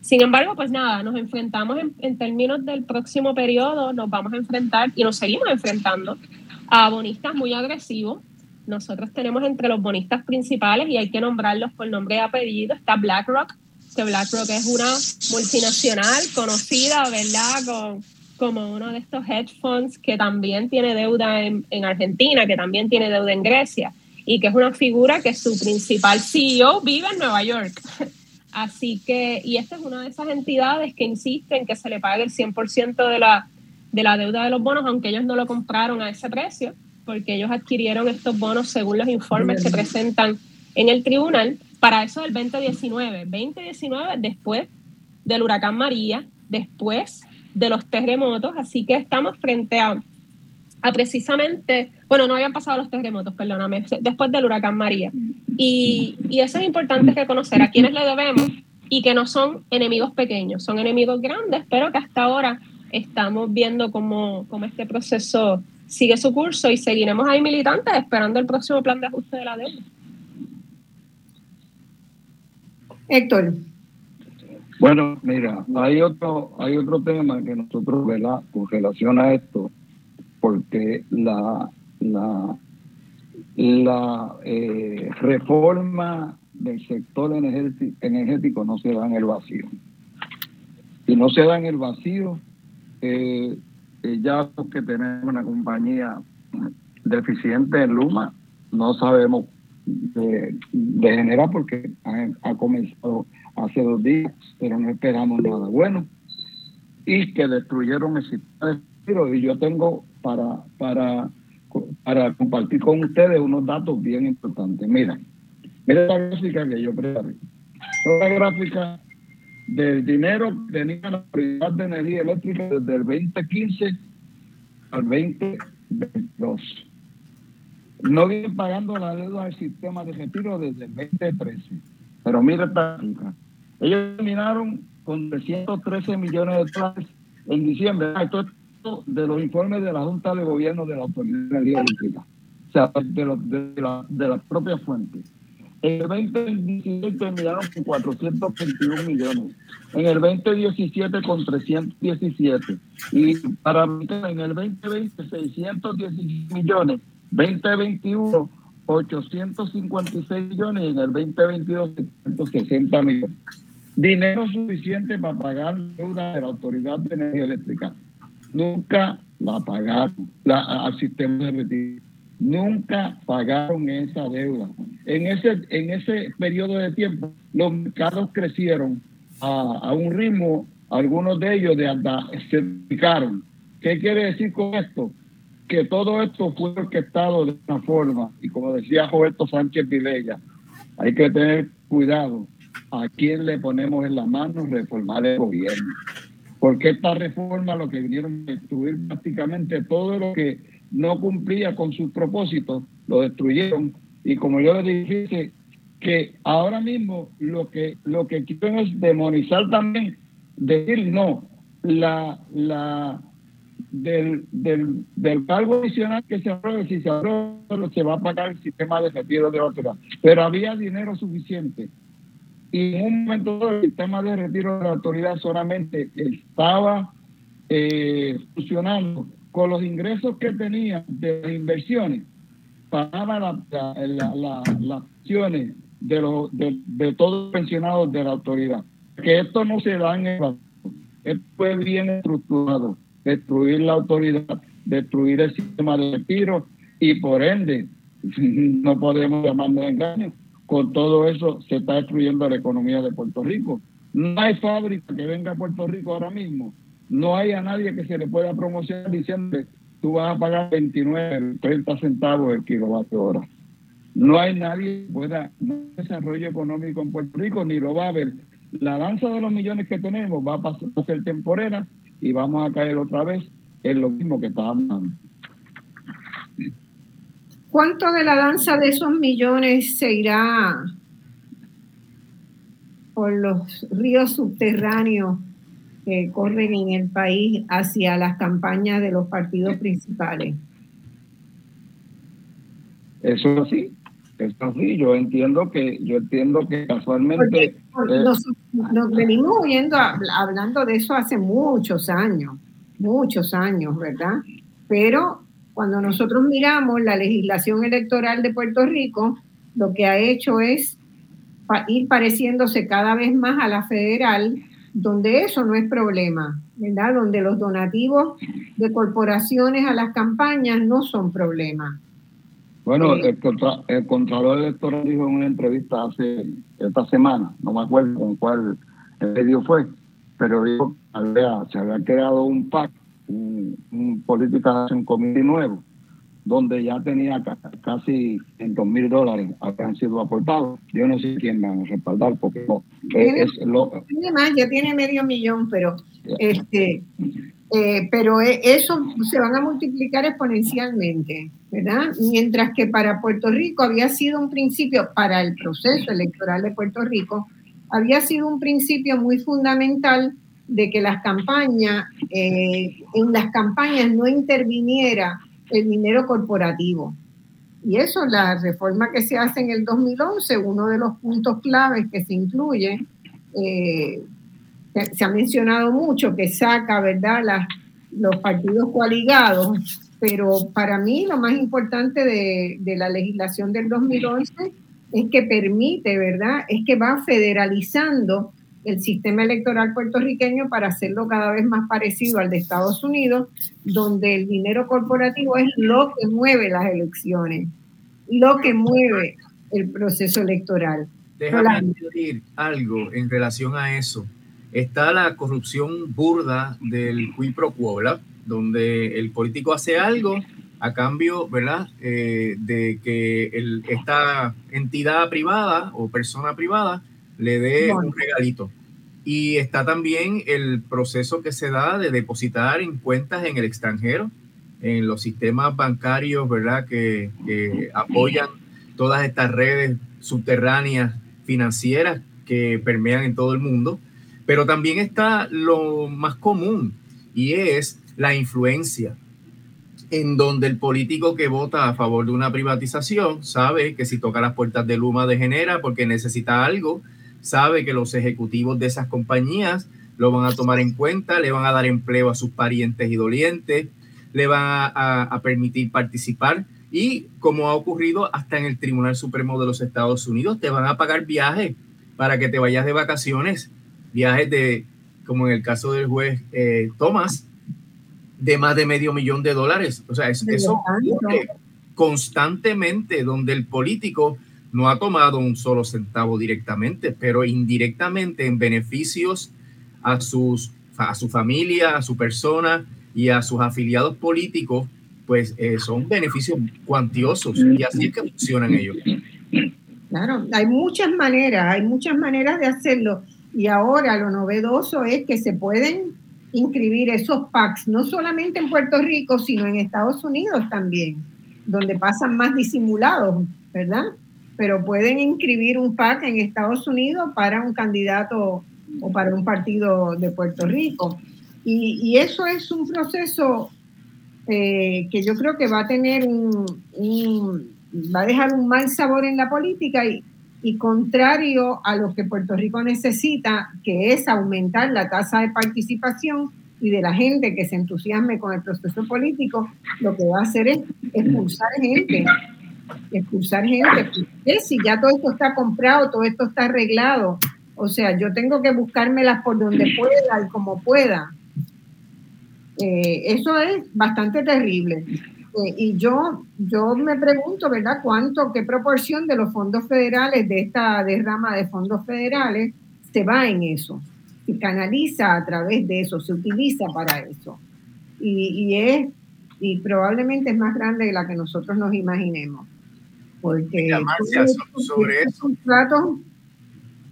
Sin embargo, pues nada, nos enfrentamos en, términos del próximo periodo, nos vamos a enfrentar y nos seguimos enfrentando a bonistas muy agresivos. Nosotros tenemos entre los bonistas principales, y hay que nombrarlos por nombre y apellido, está BlackRock, que BlackRock es una multinacional conocida, ¿verdad? Con, como uno de estos hedge funds que también tiene deuda en, en Argentina, que también tiene deuda en Grecia y que es una figura que su principal CEO vive en Nueva York. Así que, y esta es una de esas entidades que insisten que se le pague el 100% de la, de la deuda de los bonos, aunque ellos no lo compraron a ese precio, porque ellos adquirieron estos bonos según los informes que presentan en el tribunal para eso del 2019. 2019 después del huracán María, después de los terremotos, así que estamos frente a a precisamente, bueno, no habían pasado los terremotos, perdóname, después del huracán María. Y, y eso es importante reconocer a quienes le debemos y que no son enemigos pequeños, son enemigos grandes, pero que hasta ahora estamos viendo cómo, cómo este proceso sigue su curso y seguiremos ahí militantes esperando el próximo plan de ajuste de la deuda. Héctor. Bueno, mira, hay otro, hay otro tema que nosotros, ¿verdad? Con relación a esto, porque la, la, la eh, reforma del sector energético, no se da en el vacío. Si no se da en el vacío, eh, eh, ya que tenemos una compañía deficiente en Luma, no sabemos de, generar porque ha, comenzado hace dos días, pero no esperamos nada bueno. Y que destruyeron el sistema y yo tengo para, para, para compartir con ustedes unos datos bien importantes. Mira, mira la gráfica que yo preparé. La gráfica del dinero que tenía la Autoridad de Energía Eléctrica desde el 2015 al 2022. No vienen pagando la deuda del sistema de retiro desde el 2013. Pero mira esta. Ellos terminaron con 313 millones de dólares en diciembre. Ah, esto es de los informes de la Junta de Gobierno de la Autoridad de Energía Eléctrica, o sea, de, de, la, de las propias fuentes. En el 2016 terminaron con 421 millones, en el 2017 con 317 y para en el 2020 616 millones, 2021 856 millones. Y en el 2022 760 millones. Dinero suficiente para pagar la deuda de la Autoridad de Energía Eléctrica. Nunca la pagaron. Al sistema de retiro. Nunca pagaron esa deuda. En ese, en ese periodo de tiempo, los mercados crecieron a, un ritmo, algunos de ellos de hasta se picaron. ¿Qué quiere decir con esto? Que todo esto fue orquestado de una forma, y como decía Roberto Sánchez Vilella, hay que tener cuidado a quién le ponemos en la mano reformar el gobierno porque esta reforma lo que vinieron a destruir prácticamente todo lo que no cumplía con sus propósitos, lo destruyeron. Y como yo le dije, que ahora mismo lo que, lo que quieren es demonizar también, decir no, la, la, del, del, del cargo adicional que se apruebe, si se aprueba, se va a pagar el sistema de retiro de autoridad. Pero había dinero suficiente. Y en un momento el sistema de retiro de la autoridad solamente estaba eh, funcionando con los ingresos que tenía de las inversiones, pagaba las la, acciones de, los, de, todos los pensionados de la autoridad. Que esto no se da en el esto fue bien estructurado destruir la autoridad, destruir el sistema de retiro y por ende, no podemos llamarnos engaño, con todo eso se está destruyendo la economía de Puerto Rico. No hay fábrica que venga a Puerto Rico ahora mismo, no hay a nadie que se le pueda promocionar diciendo tú vas a pagar 29, 30 centavos el kilovatio hora. No hay nadie que pueda, no desarrollo económico en Puerto Rico, ni lo va a haber. La danza de los millones que tenemos va a, pasar, a ser temporera y vamos a caer otra vez en lo mismo que estábamos ¿Cuánto de la danza de esos millones se irá por los ríos subterráneos que corren en el país hacia las campañas de los partidos principales? Eso sí, eso sí, yo entiendo que, yo entiendo que casualmente. Eh, nos, venimos oyendo hablando de eso hace muchos años, muchos años, ¿verdad? Pero cuando nosotros miramos la legislación electoral de Puerto Rico, lo que ha hecho es ir pareciéndose cada vez más a la federal, donde eso no es problema, ¿verdad? Donde los donativos de corporaciones a las campañas no son problema. Bueno, el, el, Contralor Electoral dijo en una entrevista hace esta semana, no me acuerdo con cuál medio fue, pero dijo que se había creado un PAC, un, un un Comité nuevo, donde ya tenía casi en dos mil dólares habían sido aportados. Yo no sé quién van a respaldar porque no. es, lo, tiene más, ya tiene medio millón, pero este eh, pero e, eso se van a multiplicar exponencialmente, ¿verdad? Mientras que para Puerto Rico había sido un principio, para el proceso electoral de Puerto Rico, había sido un principio muy fundamental de que las campañas, eh, en las campañas no interviniera el dinero corporativo. Y eso, la reforma que se hace en el 2011, uno de los puntos claves que se incluye, eh, se ha mencionado mucho que saca, ¿verdad?, los partidos coaligados, pero para mí lo más importante de, de, la legislación del 2011 es que permite, ¿verdad?, es que va federalizando el sistema electoral puertorriqueño para hacerlo cada vez más parecido al de Estados Unidos, donde el dinero corporativo es lo que mueve las elecciones, lo que mueve el proceso electoral. Déjame añadir algo en relación a eso está la corrupción burda del qui pro quo, Donde el político hace algo a cambio, ¿verdad? Eh, de que el, esta entidad privada o persona privada le dé un regalito. Y está también el proceso que se da de depositar en cuentas en el extranjero, en los sistemas bancarios, ¿verdad? Que, que apoyan todas estas redes subterráneas financieras que permean en todo el mundo pero también está lo más común y es la influencia, en donde el político que vota a favor de una privatización sabe que si toca las puertas de Luma degenera porque necesita algo, sabe que los ejecutivos de esas compañías lo van a tomar en cuenta, le van a dar empleo a sus parientes y dolientes, le van a, permitir participar y como ha ocurrido hasta en el Tribunal Supremo de los Estados Unidos, te van a pagar viajes para que te vayas de vacaciones viajes de, como en el caso del juez eh, Thomas, de más de medio millón de dólares. O sea, eso, eso constantemente, donde el político no ha tomado un solo centavo directamente, pero indirectamente en beneficios a, sus, a su familia, a su persona y a sus afiliados políticos, pues eh, son beneficios cuantiosos y así es que funcionan ellos. Claro, hay muchas maneras, hay muchas maneras de hacerlo. Y ahora lo novedoso es que se pueden inscribir esos packs, no solamente en Puerto Rico, sino en Estados Unidos también, donde pasan más disimulados, ¿verdad? Pero pueden inscribir un PAC en Estados Unidos para un candidato o para un partido de Puerto Rico. Y, eso es un proceso eh, que yo creo que va a tener un, va a dejar un mal sabor en la política y, y contrario a lo que Puerto Rico necesita, que es aumentar la tasa de participación y de la gente que se entusiasme con el proceso político, lo que va a hacer es expulsar gente, expulsar gente. Si ya todo esto está comprado, todo esto está arreglado, o sea, yo tengo que buscármelas por donde pueda y como pueda. Eh, eso es bastante terrible. Eh, y yo, yo me pregunto, ¿verdad? ¿Cuánto, qué proporción de los fondos federales, de esta derrama de fondos federales, se va en eso? Se canaliza a través de eso, se utiliza para eso. Y, es, y probablemente es más grande de la que nosotros nos imaginemos. Porque sobre eso,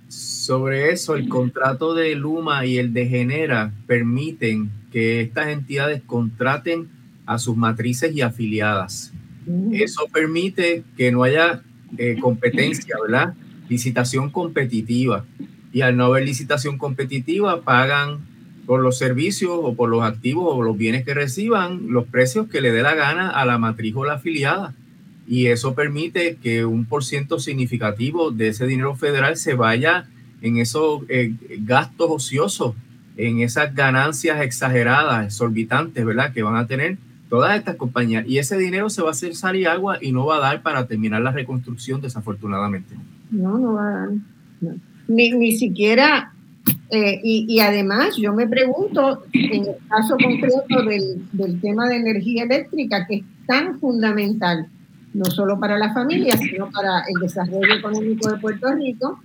sobre eso, el contrato de Luma y el de Genera permiten que estas entidades contraten a sus matrices y afiliadas. Eso permite que no haya eh, competencia, ¿verdad? Licitación competitiva. Y al no haber licitación competitiva, pagan por los servicios o por los activos o los bienes que reciban los precios que le dé la gana a la matriz o la afiliada. Y eso permite que un por ciento significativo de ese dinero federal se vaya en esos eh, gastos ociosos, en esas ganancias exageradas, exorbitantes, ¿verdad? Que van a tener todas estas compañías. Y ese dinero se va a hacer sal y agua y no va a dar para terminar la reconstrucción, desafortunadamente. No, no va a dar. Ni, ni, siquiera, eh, y, y, además yo me pregunto, en el caso concreto del, del tema de energía eléctrica, que es tan fundamental, no solo para la familia, sino para el desarrollo económico de Puerto Rico,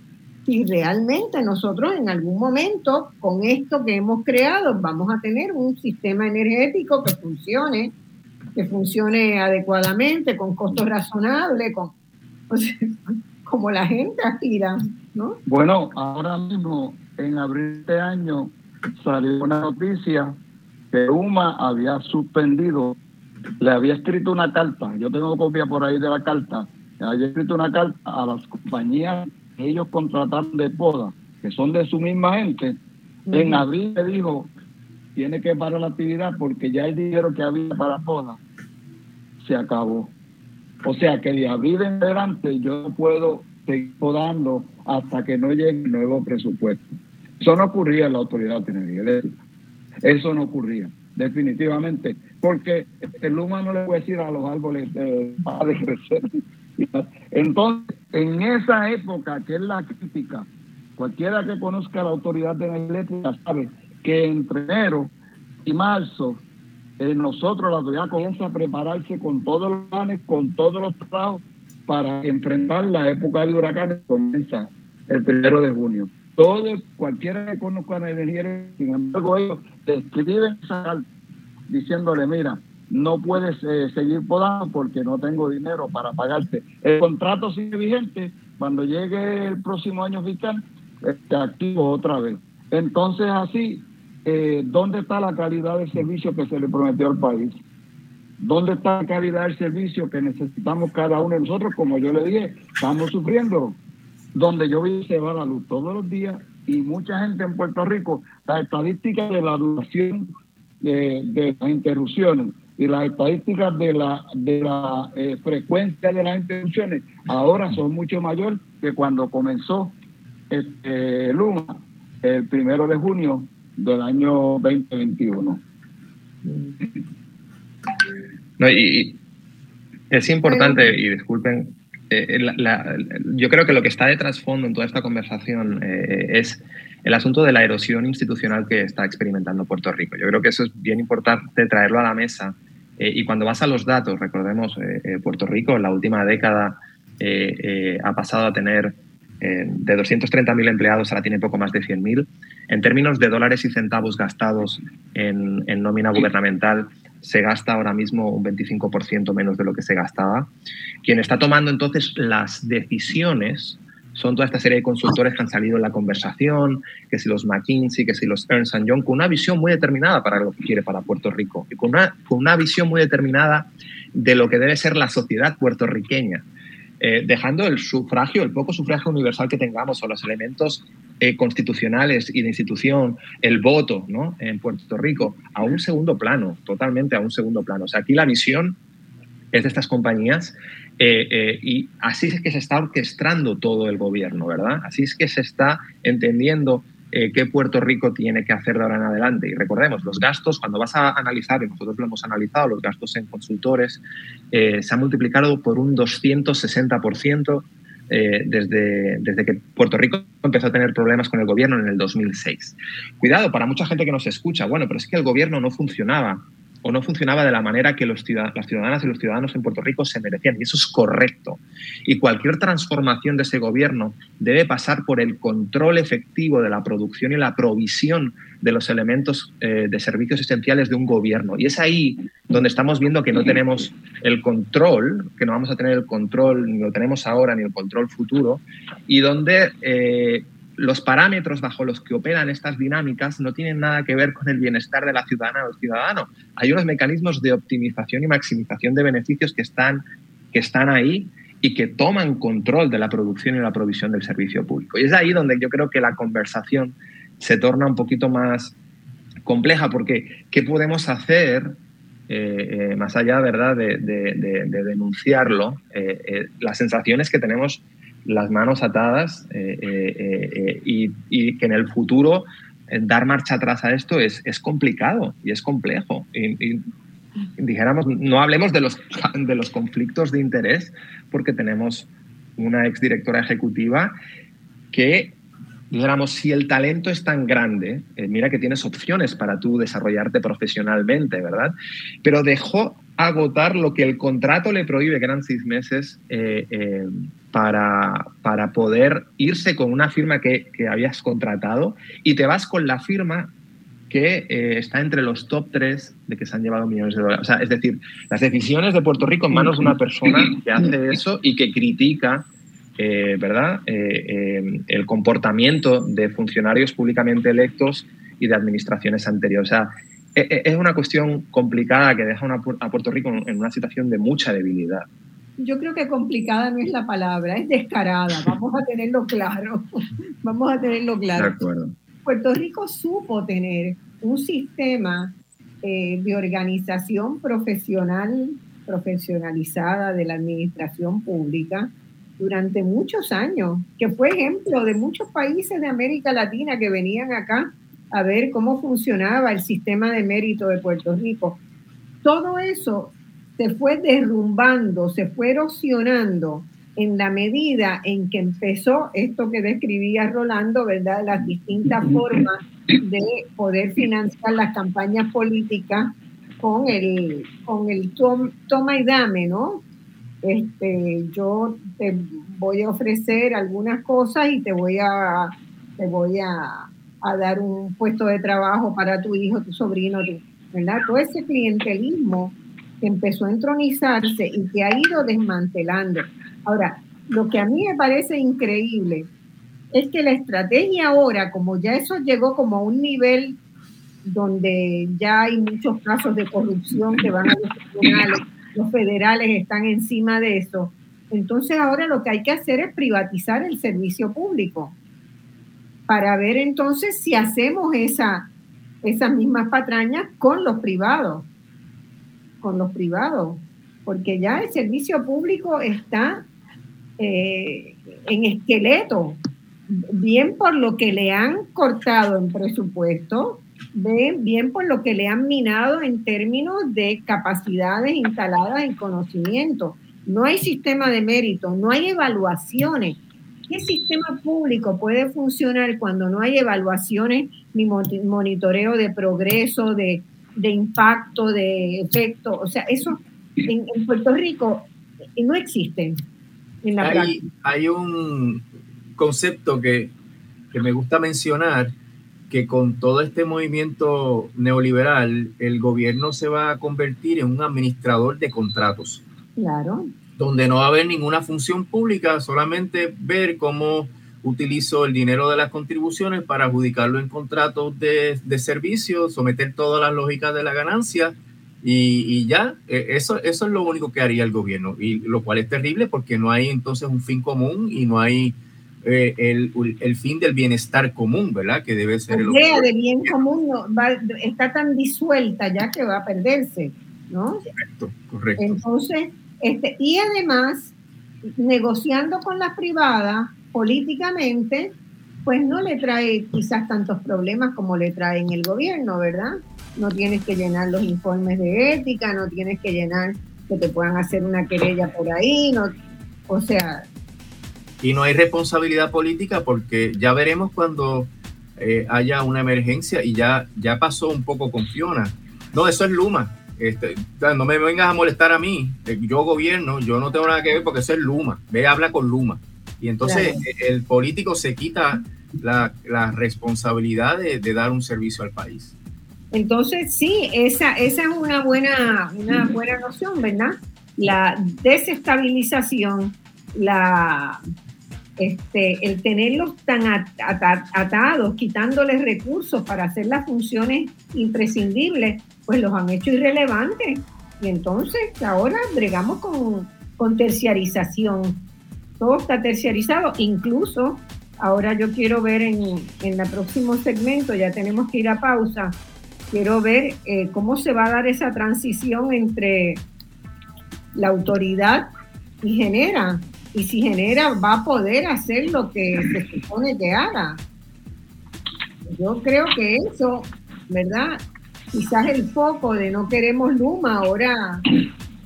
si realmente nosotros en algún momento con esto que hemos creado vamos a tener un sistema energético que funcione, que funcione adecuadamente, con costos razonables, con, como la gente aspira, ¿no? Bueno, ahora mismo, en abril de este año, salió una noticia que UMA había suspendido, le había escrito una carta, yo tengo copia por ahí de la carta, le había escrito una carta a las compañías ellos contrataron de poda, que son de su misma gente, en abril le dijo, tiene que parar la actividad porque ya el dinero que había para poda se acabó. O sea que de abril en adelante yo no puedo seguir podando hasta que no llegue el nuevo presupuesto. Eso no ocurría en la autoridad de energía Eso no ocurría, definitivamente. Porque el humano no le puede decir a los árboles de para de crecer. Entonces, en esa época, que es la crítica, cualquiera que conozca la autoridad de la eléctrica sabe que entre enero y marzo, eh, nosotros la autoridad comienza a prepararse con todos los planes, con todos los trabajos para enfrentar la época de huracanes que comienza el primero de junio. Todo, cualquiera que conozca la energía, sin embargo, ellos escriben esa diciéndole, mira, no puedes eh, seguir podando porque no tengo dinero para pagarte. El contrato sigue vigente, cuando llegue el próximo año fiscal, te activo otra vez. Entonces así, eh, ¿dónde está la calidad del servicio que se le prometió al país? ¿Dónde está la calidad del servicio que necesitamos cada uno de nosotros? Como yo le dije, estamos sufriendo. Donde yo vi se va la luz todos los días y mucha gente en Puerto Rico, la estadística de la duración de, las interrupciones y las estadísticas de la, de la eh, frecuencia de las interrupciones ahora son mucho mayor que cuando comenzó este, Luma el primero de junio del año 2021. No, y, es importante, y disculpen, eh, yo creo que lo que está de trasfondo en toda esta conversación eh, es el asunto de la erosión institucional que está experimentando Puerto Rico. Yo creo que eso es bien importante traerlo a la mesa. Eh, y cuando vas a los datos, recordemos, eh, eh, Puerto Rico en la última década ha pasado a tener de 230.000 empleados, ahora tiene poco más de 100.000. En términos de dólares y centavos gastados en, en nómina gubernamental, se gasta ahora mismo un 25% menos de lo que se gastaba. Quien está tomando entonces las decisiones son toda esta serie de consultores que han salido en la conversación, que si los McKinsey, que si los Ernst Young, con una visión muy determinada para lo que quiere para Puerto Rico y con una, con una visión muy determinada de lo que debe ser la sociedad puertorriqueña. Eh, dejando el sufragio, el poco sufragio universal que tengamos o los elementos eh, constitucionales y de institución, el voto ¿no? en Puerto Rico, a un segundo plano, totalmente a un segundo plano. O sea, aquí la visión es de estas compañías eh, eh, y así es que se está orquestando todo el gobierno, ¿verdad? Así es que se está entendiendo qué Puerto Rico tiene que hacer de ahora en adelante. Y recordemos, los gastos, cuando vas a analizar, y nosotros lo hemos analizado, los gastos en consultores se han multiplicado por un 260% eh, desde, desde que Puerto Rico empezó a tener problemas con el gobierno en el 2006. Cuidado, para mucha gente que nos escucha, bueno, pero es que el gobierno no funcionaba o no funcionaba de la manera que los las ciudadanas y los ciudadanos en Puerto Rico se merecían. Y eso es correcto. Y cualquier transformación de ese gobierno debe pasar por el control efectivo de la producción y la provisión de los elementos eh, de servicios esenciales de un gobierno. Y es ahí donde estamos viendo que no tenemos el control, que no vamos a tener el control, ni lo tenemos ahora, ni el control futuro, y donde eh, los parámetros bajo los que operan estas dinámicas no tienen nada que ver con el bienestar de la ciudadana o el ciudadano. Hay unos mecanismos de optimización y maximización de beneficios que están, que están ahí y que toman control de la producción y la provisión del servicio público. Y es ahí donde yo creo que la conversación se torna un poquito más compleja, porque ¿qué podemos hacer eh, eh, más allá ¿verdad? de, denunciarlo? Eh, la sensación es que tenemos las manos atadas eh, eh, eh, y, que en el futuro dar marcha atrás a esto es, es complicado y es complejo. Dijéramos, no hablemos de los, de los conflictos de interés, porque tenemos una exdirectora ejecutiva que, dijéramos, si el talento es tan grande, mira que tienes opciones para tú desarrollarte profesionalmente, ¿verdad? Pero dejó agotar lo que el contrato le prohíbe, que eran seis meses, para, para poder irse con una firma que, que, habías contratado y te vas con la firma que eh, está entre los top tres de que se han llevado millones de dólares. Es decir, las decisiones de Puerto Rico en manos de una persona que hace eso y que critica eh, ¿verdad? Eh, el comportamiento de funcionarios públicamente electos y de administraciones anteriores. O sea, es una cuestión complicada que deja a Puerto Rico en una situación de mucha debilidad yo creo que complicada no es la palabra, es descarada, vamos a tenerlo claro, vamos a tenerlo claro. Puerto Rico supo tener un sistema eh, de organización profesional, profesionalizada de la administración pública durante muchos años, que fue ejemplo de muchos países de América Latina que venían acá a ver cómo funcionaba el sistema de mérito de Puerto Rico. Todo eso se fue derrumbando, se fue erosionando en la medida en que empezó esto que describía Rolando, ¿verdad? Las distintas formas de poder financiar las campañas políticas con el, con el toma y dame, ¿no? Este, yo te voy a ofrecer algunas cosas y te voy a, te voy a, a dar un puesto de trabajo para tu hijo, tu sobrino, ¿verdad? Todo ese clientelismo empezó a entronizarse y que ha ido desmantelando. Ahora, lo que a mí me parece increíble es que la estrategia ahora, como ya eso llegó como a un nivel donde ya hay muchos casos de corrupción que van a los tribunales, los federales están encima de eso, entonces ahora lo que hay que hacer es privatizar el servicio público para ver entonces si hacemos esa, esas mismas patrañas con los privados con los privados, porque ya el servicio público está eh, en esqueleto, bien por lo que le han cortado en presupuesto, bien, por lo que le han minado en términos de capacidades instaladas en conocimiento. No hay sistema de mérito, no hay evaluaciones. ¿Qué sistema público puede funcionar cuando no hay evaluaciones ni monitoreo de progreso, de, de impacto, de efecto. O sea, eso en, Puerto Rico no existe en la hay, Hay un concepto que, que me gusta mencionar, que con todo este movimiento neoliberal, el gobierno se va a convertir en un administrador de contratos. Claro. Donde no va a haber ninguna función pública, solamente ver cómo utilizo el dinero de las contribuciones para adjudicarlo en contratos de, de servicio, someter todas las lógicas de la ganancia y, y, ya, e, eso, eso es lo único que haría el gobierno, y lo cual es terrible porque no hay entonces un fin común y no hay eh, el, el, fin del bienestar común, ¿verdad? Que debe ser la idea de bien común está tan disuelta ya que va a perderse, ¿no? Correcto, correcto. Entonces, este, y además, negociando con las privadas políticamente, pues no le trae quizás tantos problemas como le trae en el gobierno, ¿verdad? No tienes que llenar los informes de ética, no tienes que llenar que te puedan hacer una querella por ahí, no, o sea, y no hay responsabilidad política porque ya veremos cuando eh, haya una emergencia y ya, ya pasó un poco con Fiona. No, eso es Luma. Este, no me vengas a molestar a mí. Eh, yo gobierno, yo no tengo nada que ver porque eso es Luma. Ve, habla con Luma. Y entonces eh, el político se quita la, la responsabilidad de, de, dar un servicio al país. Entonces, sí, esa, esa es una buena, una buena noción, ¿verdad? La desestabilización, la este, el tenerlos tan atados, quitándoles recursos para hacer las funciones imprescindibles, pues los han hecho irrelevantes. Y entonces ahora bregamos con, con terciarización. Todo está terciarizado, incluso ahora yo quiero ver en, en el próximo segmento, ya tenemos que ir a pausa, quiero ver eh, cómo se va a dar esa transición entre la autoridad y genera y si genera va a poder hacer lo que se supone que haga. Yo creo que eso, ¿verdad? Quizás el foco de no queremos Luma ahora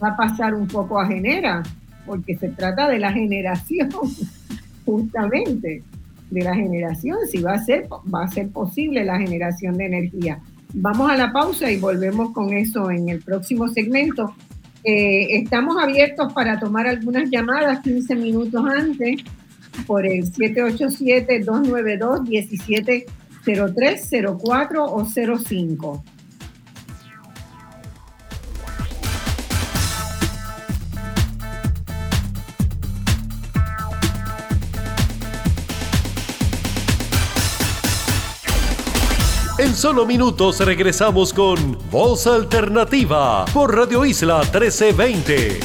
va a pasar un poco a Genera, porque se trata de la generación, justamente, de la generación, si va a ser, va a ser posible la generación de energía. Vamos a la pausa y volvemos con eso en el próximo segmento. Eh, estamos abiertos para tomar algunas llamadas 15 minutos antes por el 787-292-1703, 04 o 05. Solo minutos regresamos con Voz Alternativa por Radio Isla 1320.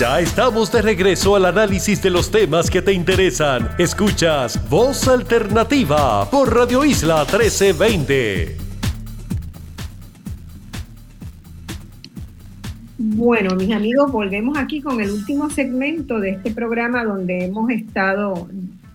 Ya estamos de regreso al análisis de los temas que te interesan. Escuchas Voz Alternativa por Radio Isla 1320. Bueno, mis amigos, volvemos aquí con el último segmento de este programa donde hemos estado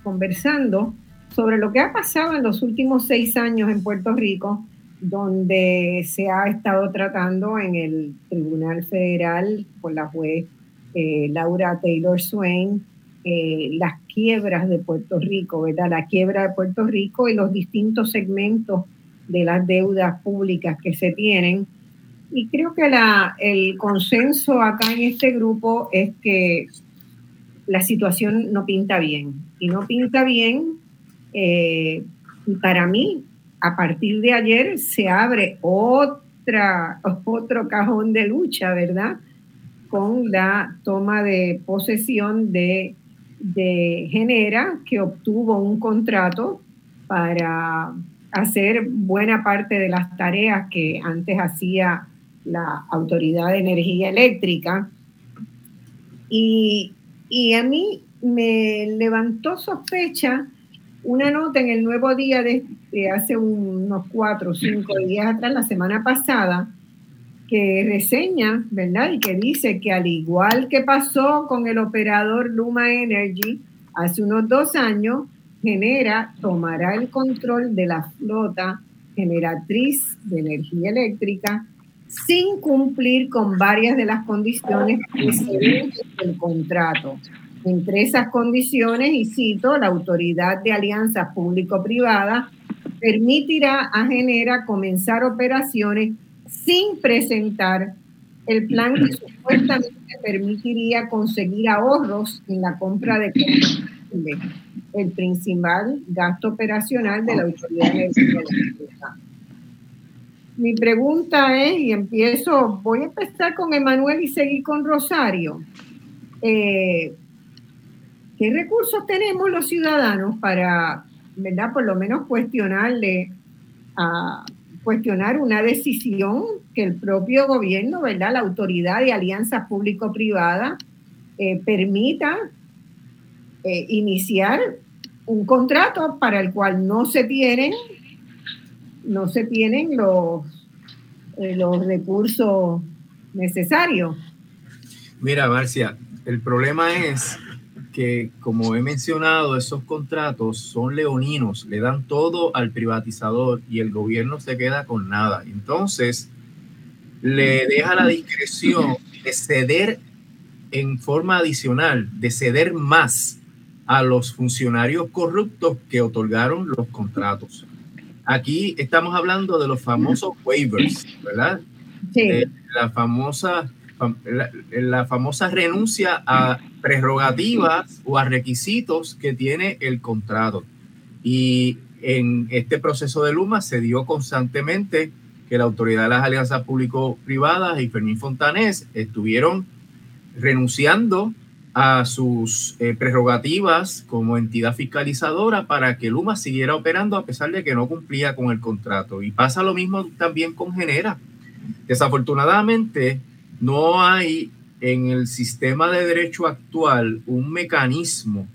conversando sobre lo que ha pasado en los últimos seis años en Puerto Rico, donde se ha estado tratando en el Tribunal Federal por la juez eh, Laura Taylor Swain eh, las quiebras de Puerto Rico, ¿verdad? La quiebra de Puerto Rico y los distintos segmentos de las deudas públicas que se tienen. Y creo que el consenso acá en este grupo es que la situación no pinta bien. Y no pinta bien, eh, y para mí, a partir de ayer se abre otra, otro cajón de lucha, ¿verdad? Con la toma de posesión de, de Genera, que obtuvo un contrato para hacer buena parte de las tareas que antes hacía la Autoridad de Energía Eléctrica. Y y a mí me levantó sospecha una nota en el Nuevo Día de, hace unos cuatro o cinco días atrás, la semana pasada, que reseña, ¿verdad? Y que dice que al igual que pasó con el operador Luma Energy hace unos dos años, Genera tomará el control de la flota generatriz de energía eléctrica sin cumplir con varias de las condiciones del contrato. Entre esas condiciones, y cito, la Autoridad de Alianzas Público-Privada permitirá a Genera comenzar operaciones sin presentar el plan que supuestamente permitiría conseguir ahorros en la compra de combustible, el principal gasto operacional de la Autoridad de Energía mi pregunta es, y empiezo, voy a empezar con Emanuel y seguir con Rosario. Eh, ¿Qué recursos tenemos los ciudadanos para, verdad, por lo menos cuestionarle, a cuestionar una decisión que el propio gobierno, verdad, la autoridad de alianzas público-privada eh, permita eh, iniciar un contrato para el cual no se tienen, no se tienen los, los recursos necesarios. Mira, Marcia, el problema es que, como he mencionado, esos contratos son leoninos, le dan todo al privatizador y el gobierno se queda con nada. Entonces, le deja la discreción de ceder en forma adicional, de ceder más a los funcionarios corruptos que otorgaron los contratos. Aquí estamos hablando de los famosos waivers, ¿verdad? Sí. La famosa la, famosa renuncia a prerrogativas o a requisitos que tiene el contrato. Y en este proceso de Luma se dio constantemente que la Autoridad de las Alianzas Público-Privadas y Fermín Fontanés estuvieron renunciando a sus eh, prerrogativas como entidad fiscalizadora para que Luma siguiera operando a pesar de que no cumplía con el contrato. Y pasa lo mismo también con Genera. Desafortunadamente, no hay en el sistema de derecho actual un mecanismo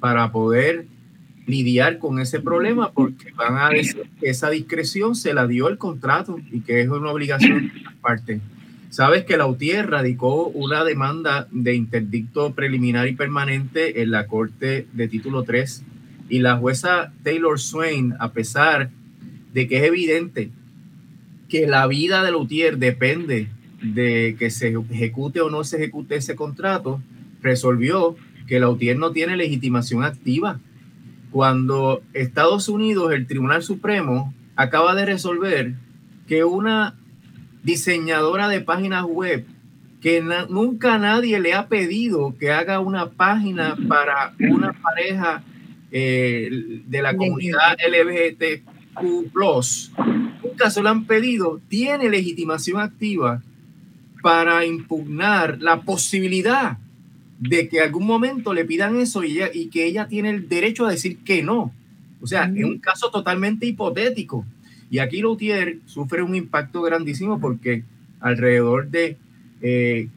para poder lidiar con ese problema porque van a decir que esa discreción se la dio el contrato y que es una obligación de parte. Sabes que la UTIER radicó una demanda de interdicto preliminar y permanente en la Corte de Título 3 y la jueza Taylor Swain, a pesar de que es evidente que la vida de la UTIER depende de que se ejecute o no se ejecute ese contrato, resolvió que la UTIER no tiene legitimación activa. Cuando Estados Unidos, el Tribunal Supremo, acaba de resolver que una diseñadora de páginas web que nunca nadie le ha pedido que haga una página para una pareja eh, de la comunidad LGBTQ, nunca se lo han pedido, tiene legitimación activa para impugnar la posibilidad de que algún momento le pidan eso y, y que ella tiene el derecho a decir que no. O sea, es un caso totalmente hipotético. Y aquí Lutier sufre un impacto grandísimo porque alrededor de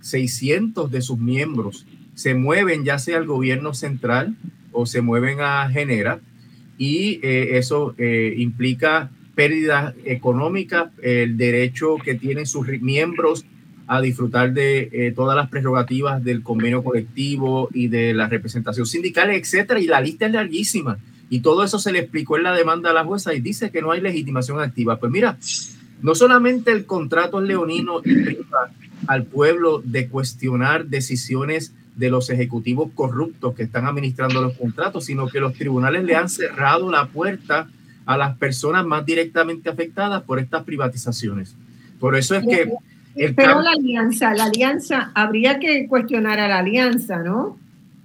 600 eh, de sus miembros se mueven ya sea al gobierno central o se mueven a Genera y eh, eso eh, implica pérdidas económicas, el derecho que tienen sus miembros a disfrutar de eh, todas las prerrogativas del convenio colectivo y de la representación sindical, etcétera, y la lista es larguísima. Y todo eso se le explicó en la demanda a la jueza y dice que no hay legitimación activa. Pues mira, no solamente el contrato leonino implica al pueblo de cuestionar decisiones de los ejecutivos corruptos que están administrando los contratos, sino que los tribunales le han cerrado la puerta a las personas más directamente afectadas por estas privatizaciones. Por eso es que pero la alianza, la alianza, habría que cuestionar a la alianza, ¿no?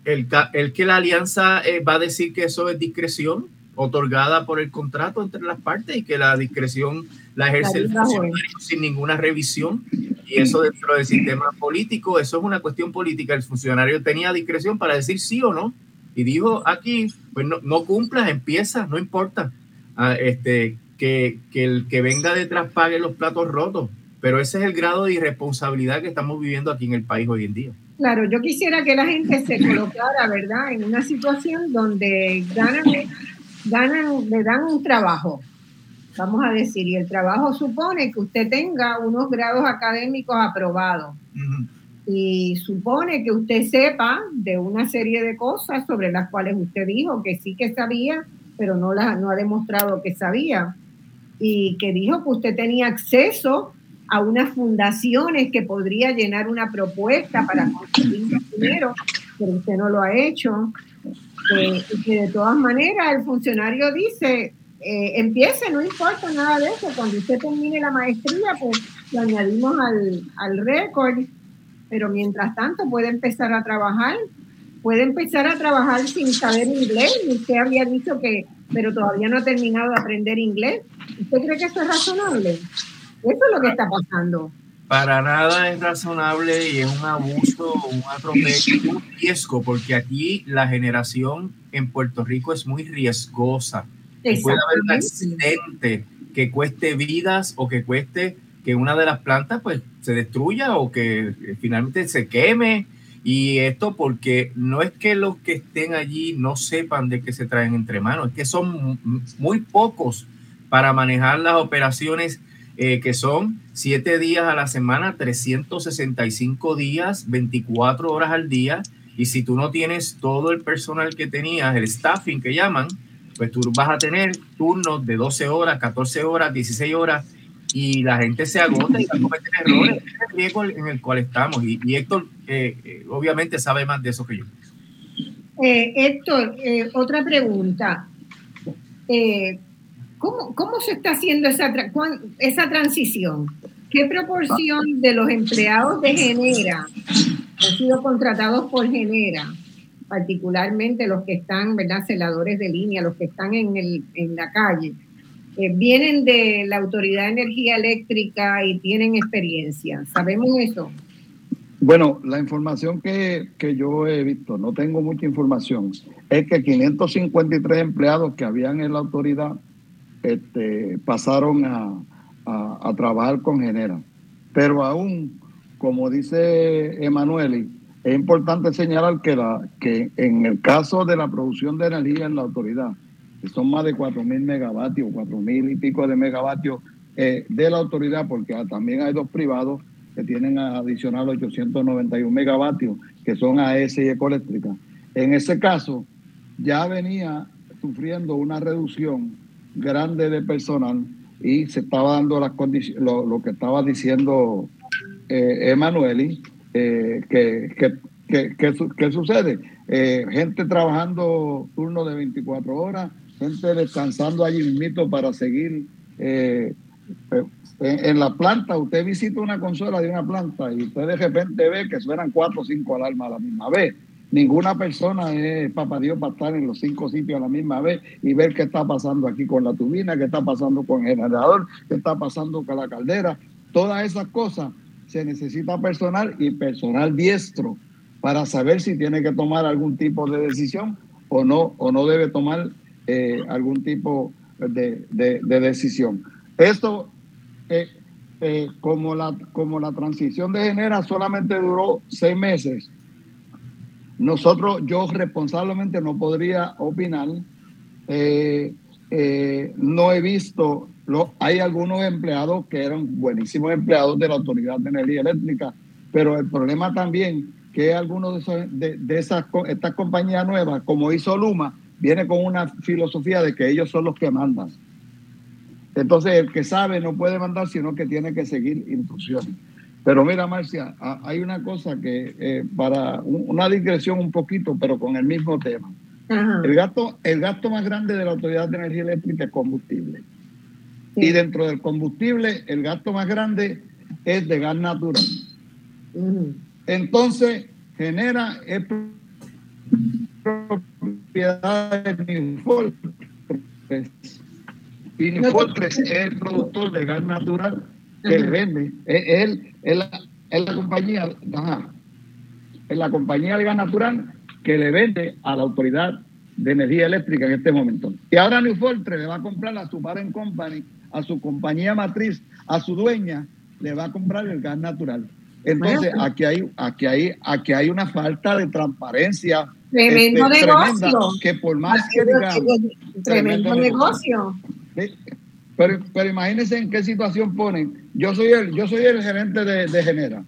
El, el que la alianza eh, va a decir que eso es discreción otorgada por el contrato entre las partes y que la discreción la ejerce el funcionario sin ninguna revisión. Y eso dentro del sistema político, eso es una cuestión política. El funcionario tenía discreción para decir sí o no. Y dijo aquí, pues no, no cumplas, empieza, no importa. Ah, este, que, que el que venga detrás pague los platos rotos. Pero ese es el grado de irresponsabilidad que estamos viviendo aquí en el país hoy en día. Claro, yo quisiera que la gente se colocara, ¿verdad?, en una situación donde ganan, ganan, le dan un trabajo, vamos a decir, y el trabajo supone que usted tenga unos grados académicos aprobados. Y supone que usted sepa de una serie de cosas sobre las cuales usted dijo que sí que sabía, pero no, la, no ha demostrado que sabía. Y que dijo que usted tenía acceso a unas fundaciones que podría llenar una propuesta para conseguir dinero, pero usted no lo ha hecho. Eh, y que de todas maneras el funcionario dice, eh, empiece, no importa nada de eso, cuando usted termine la maestría, pues lo añadimos al, al récord, pero mientras tanto puede empezar a trabajar, puede empezar a trabajar sin saber inglés, usted había dicho que, pero todavía no ha terminado de aprender inglés. ¿Usted cree que eso es razonable? Eso es lo que está pasando. Para nada es razonable y es un abuso, un atropello, un riesgo, porque aquí la generación en Puerto Rico es muy riesgosa. Puede haber un accidente que cueste vidas o que cueste que una de las plantas pues se destruya o que finalmente se queme Y esto porque no es que los que estén allí no sepan de qué se traen entre manos, es que son muy pocos para manejar las operaciones eh, que son siete días a la semana, 365 días, 24 horas al día. Y si tú no tienes todo el personal que tenías, el staffing que llaman, pues tú vas a tener turnos de 12 horas, 14 horas, 16 horas y la gente se agota y va a cometer errores. Es el riesgo en el cual estamos. Y, Héctor, eh, eh, obviamente, sabe más de eso que yo. Eh, Héctor, otra pregunta. ¿Cómo, ¿cómo, se está haciendo esa, esa transición? ¿Qué proporción de los empleados de Genera han sido contratados por Genera? particularmente los que están, ¿verdad?, celadores de línea, los que están en, el, en la calle, eh, vienen de la Autoridad de Energía Eléctrica y tienen experiencia. ¿Sabemos eso? Bueno, la información que, yo he visto, no tengo mucha información, es que 553 empleados que habían en la autoridad este, pasaron a, trabajar con Genera. Pero aún, como dice Emanueli, es importante señalar que, la, que en el caso de la producción de energía en la autoridad, son más de 4.000 megavatios, 4.000 y pico de megavatios eh, de la autoridad, porque también hay dos privados que tienen adicional 891 megavatios, que son AES y Ecoeléctrica. En ese caso, ya venía sufriendo una reducción grande de personal y se estaba dando las condiciones, lo, que estaba diciendo eh, Emanueli, eh, que, que, que, sucede. Eh, gente trabajando turno de 24 horas, gente descansando allí mismo para seguir eh, eh, en, la planta. Usted visita una consola de una planta y usted de repente ve que suenan cuatro o cinco alarmas a la misma vez. Ninguna persona es papá Dios para estar en los cinco sitios a la misma vez y ver qué está pasando aquí con la turbina, qué está pasando con el generador, qué está pasando con la caldera. Todas esas cosas se necesita personal y personal diestro para saber si tiene que tomar algún tipo de decisión o no, o no debe tomar eh, algún tipo de, decisión. Esto, eh, eh, como, la, como la transición de Genera solamente duró seis meses, nosotros, yo responsablemente no podría opinar. no he visto, hay algunos empleados que eran buenísimos empleados de la Autoridad de Energía Eléctrica, pero el problema también que algunos de, de, de esas estas compañías nuevas, como hizo Luma, viene con una filosofía de que ellos son los que mandan. Entonces, el que sabe no puede mandar, sino que tiene que seguir instrucciones. Pero mira, Marcia, hay una cosa que, eh, para una digresión un poquito, pero con el mismo tema. El, gasto, el gasto más grande de la Autoridad de Energía Eléctrica es combustible. Y dentro del combustible, el gasto más grande es de gas natural. Entonces, genera propiedad de es el productor de gas natural que le vende. Él es la, la compañía, es la compañía de gas natural que le vende a la autoridad de energía eléctrica en este momento. Y ahora Newfortress le va a comprar a su parent company, a su compañía matriz, a su dueña, le va a comprar el gas natural. Entonces, aquí hay, aquí hay, aquí hay una falta de transparencia Tremendo este, negocio. que por más que digamos. Tremendo, negocio. Pero, pero imagínense en qué situación ponen. Yo soy el, yo soy el gerente de, de Genera.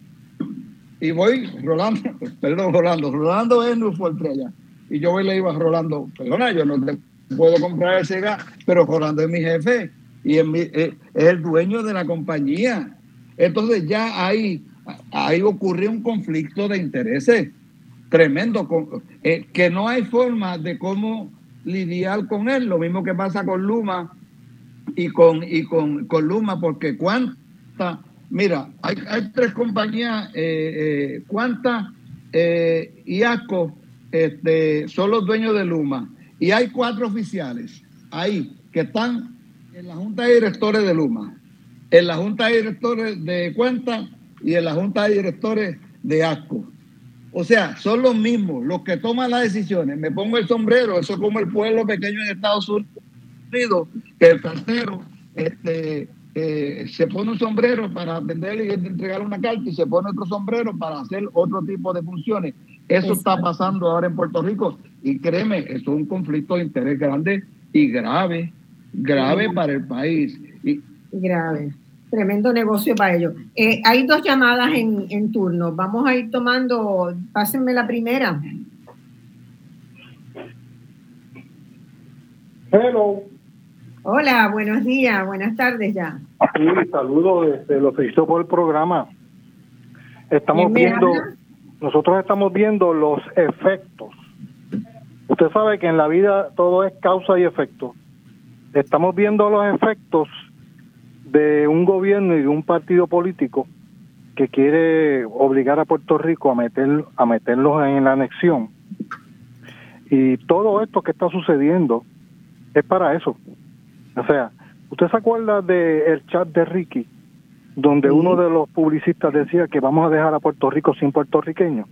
Y voy, Rolando, perdón, Rolando, Rolando es fuerte allá. Y yo voy le digo a Rolando, perdona, yo no te puedo comprar ese gas, pero Rolando es mi jefe y es, es el dueño de la compañía. Entonces ya ahí, ahí ocurre un conflicto de intereses tremendo, eh, que no hay forma de cómo lidiar con él, lo mismo que pasa con Luma y con, y con, con Luma, porque cuánta, mira, hay, hay tres compañías, eh, eh cuánta eh, y ASCO este, son los dueños de Luma, y hay cuatro oficiales ahí que están en la Junta de Directores de Luma, en la Junta de Directores de Cuenta y en la Junta de Directores de ASCO. O sea, son los mismos los que toman las decisiones. Me pongo el sombrero, eso es como el pueblo pequeño en Estados Unidos, que el cartero este, eh, se pone un sombrero para vender y entregar una carta y se pone otro sombrero para hacer otro tipo de funciones. Eso está pasando ahora en Puerto Rico y créeme, eso es un conflicto de interés grande y grave, grave para el país. Y, grave. Tremendo negocio para ellos. Eh, hay dos llamadas en, en turno. Vamos a ir tomando, pásenme la primera. Hello. Hola, buenos días, buenas tardes ya. Sí, saludos, este, lo felicito por el programa. Estamos viendo, nosotros estamos viendo los efectos. Usted sabe que en la vida todo es causa y efecto. Estamos viendo los efectos de un gobierno y de un partido político que quiere obligar a Puerto Rico a meter a meterlos en la anexión. Y todo esto que está sucediendo es para eso. O sea, ¿usted se acuerda del chat de Ricky, donde uno de los publicistas decía que vamos a dejar a Puerto Rico sin puertorriqueños?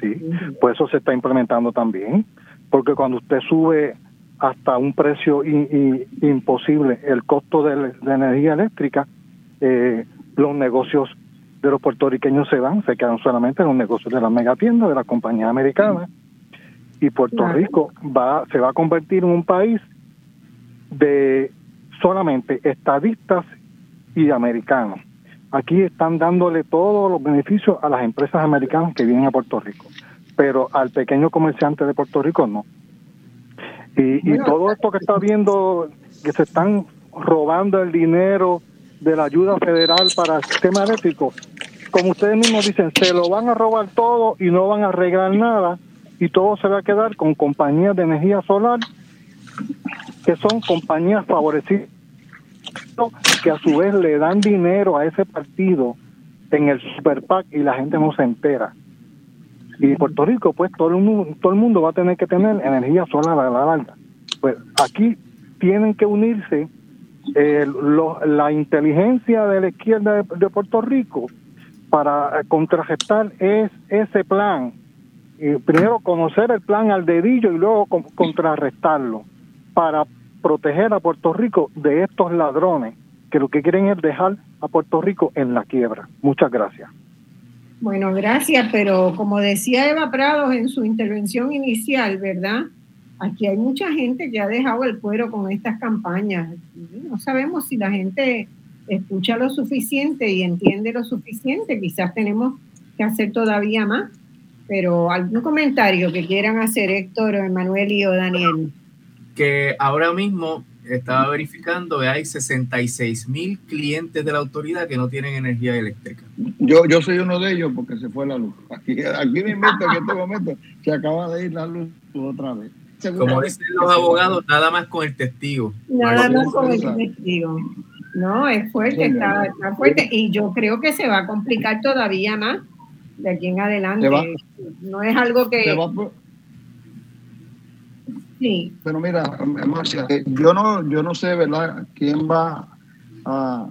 Sí, pues eso se está implementando también, porque cuando usted sube hasta un precio imposible el costo de, energía eléctrica, eh, los negocios de los puertorriqueños se van, se quedan solamente en los negocios de las megatiendas, de las compañías americanas, y Puerto Rico va se va a convertir en un país de solamente estadistas y americanos. Aquí están dándole todos los beneficios a las empresas americanas que vienen a Puerto Rico, pero al pequeño comerciante de Puerto Rico no. Y, y todo esto que está viendo, que se están robando el dinero de la ayuda federal para el sistema eléctrico, como ustedes mismos dicen, se lo van a robar todo y no van a arreglar nada y todo se va a quedar con compañías de energía solar que son compañías favorecidas que a su vez le dan dinero a ese partido en el Super PAC y la gente no se entera. Y Puerto Rico, pues todo el mundo, todo el mundo va a tener que tener energía solar a la larga. Pues aquí tienen que unirse eh, la inteligencia de la izquierda de, Puerto Rico para contrarrestar es, ese plan. Y primero conocer el plan al dedillo y luego contrarrestarlo para proteger a Puerto Rico de estos ladrones que lo que quieren es dejar a Puerto Rico en la quiebra. Muchas gracias. Bueno, gracias, pero como decía Eva Prados en su intervención inicial, ¿verdad? Aquí hay mucha gente que ha dejado el cuero con estas campañas. No sabemos si la gente escucha lo suficiente y entiende lo suficiente. Quizás tenemos que hacer todavía más. Pero algún comentario que quieran hacer Héctor, Emanuel y o Daniel que ahora mismo estaba verificando que hay 66 mil clientes de la autoridad que no tienen energía eléctrica. Yo, yo soy uno de ellos porque se fue la luz. Aquí, aquí me invento que en este momento se acaba de ir la luz otra vez. Como dicen los abogados, nada más con el testigo. Nada más con el testigo. No, es fuerte, está, fuerte. Y yo creo que se va a complicar todavía más de aquí en adelante. No es algo que... Pero mira, Marcia, eh, yo no, yo no sé, ¿verdad?, quién va a,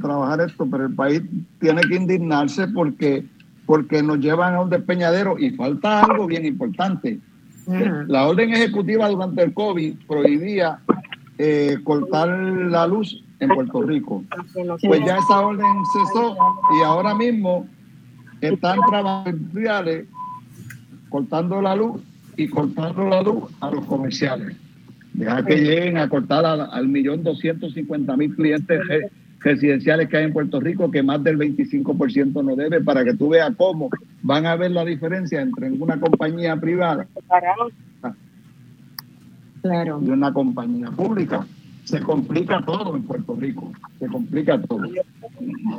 trabajar esto, pero el país tiene que indignarse porque, porque nos llevan a un despeñadero y falta algo bien importante. La orden ejecutiva durante el COVID prohibía eh, cortar la luz en Puerto Rico. Pues ya esa orden cesó y ahora mismo están trabajando cortando la luz y cortando la luz a los comerciales. Deja que lleguen a cortar al millón doscientos cincuenta mil clientes residenciales que hay en Puerto Rico, que más del 25% no debe, para que tú veas cómo van a ver la diferencia entre una compañía privada claro. y una compañía pública. Se complica todo en Puerto Rico, se complica todo.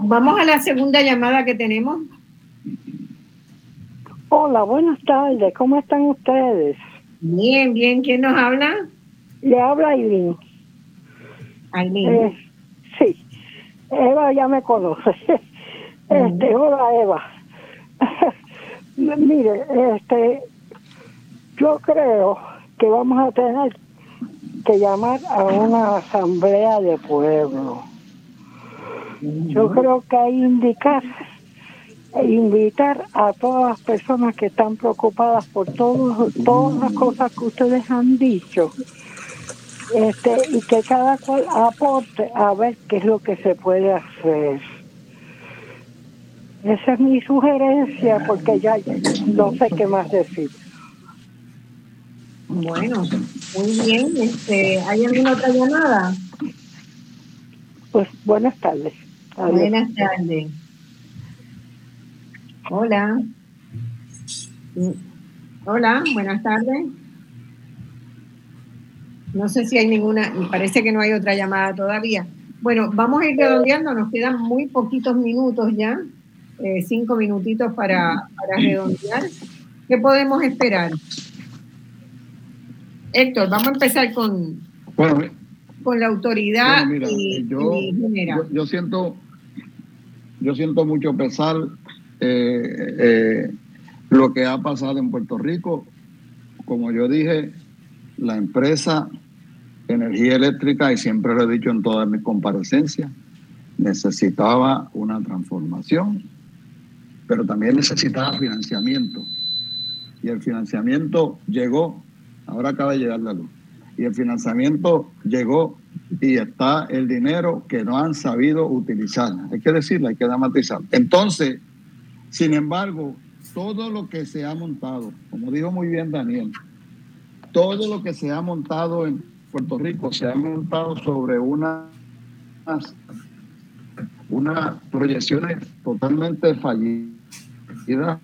Vamos a la segunda llamada que tenemos. Hola, buenas tardes. ¿Cómo están ustedes? Bien, bien. ¿Quién nos habla? Le habla Aileen. Aileen. Eh, sí. Eva ya me conoce. Este, hola Eva. Mire, este, yo creo que vamos a tener que llamar a una asamblea de pueblo. Yo creo que hay indicar e invitar a todas las personas que están preocupadas por todas las cosas que ustedes han dicho este, y que cada cual aporte a ver qué es lo que se puede hacer. Esa es mi sugerencia porque ya no sé qué más decir. Bueno, muy bien. Este, ¿Hay alguna otra llamada? Pues buenas tardes. Buenas tardes. Hola. Hola, buenas tardes. No sé si hay ninguna, parece que no hay otra llamada todavía. Bueno, vamos a ir redondeando, nos quedan muy poquitos minutos ya, eh, cinco minutitos para, para redondear. ¿Qué podemos esperar? Héctor, vamos a empezar con, con la autoridad y, yo, yo, siento yo siento mucho pesar eh, eh, lo que ha pasado en Puerto Rico. Como yo dije, la empresa energía eléctrica, y siempre lo he dicho en todas mis comparecencias, necesitaba una transformación, pero también necesitaba financiamiento. Y el financiamiento llegó, ahora acaba de llegar la luz, y el financiamiento llegó y está el dinero que no han sabido utilizar. Hay que decirlo, hay que dramatizar. Entonces, sin embargo, todo lo que se ha montado, como dijo muy bien Daniel, todo lo que se ha montado en Puerto Rico se ha montado sobre unas, unas proyecciones totalmente fallidas.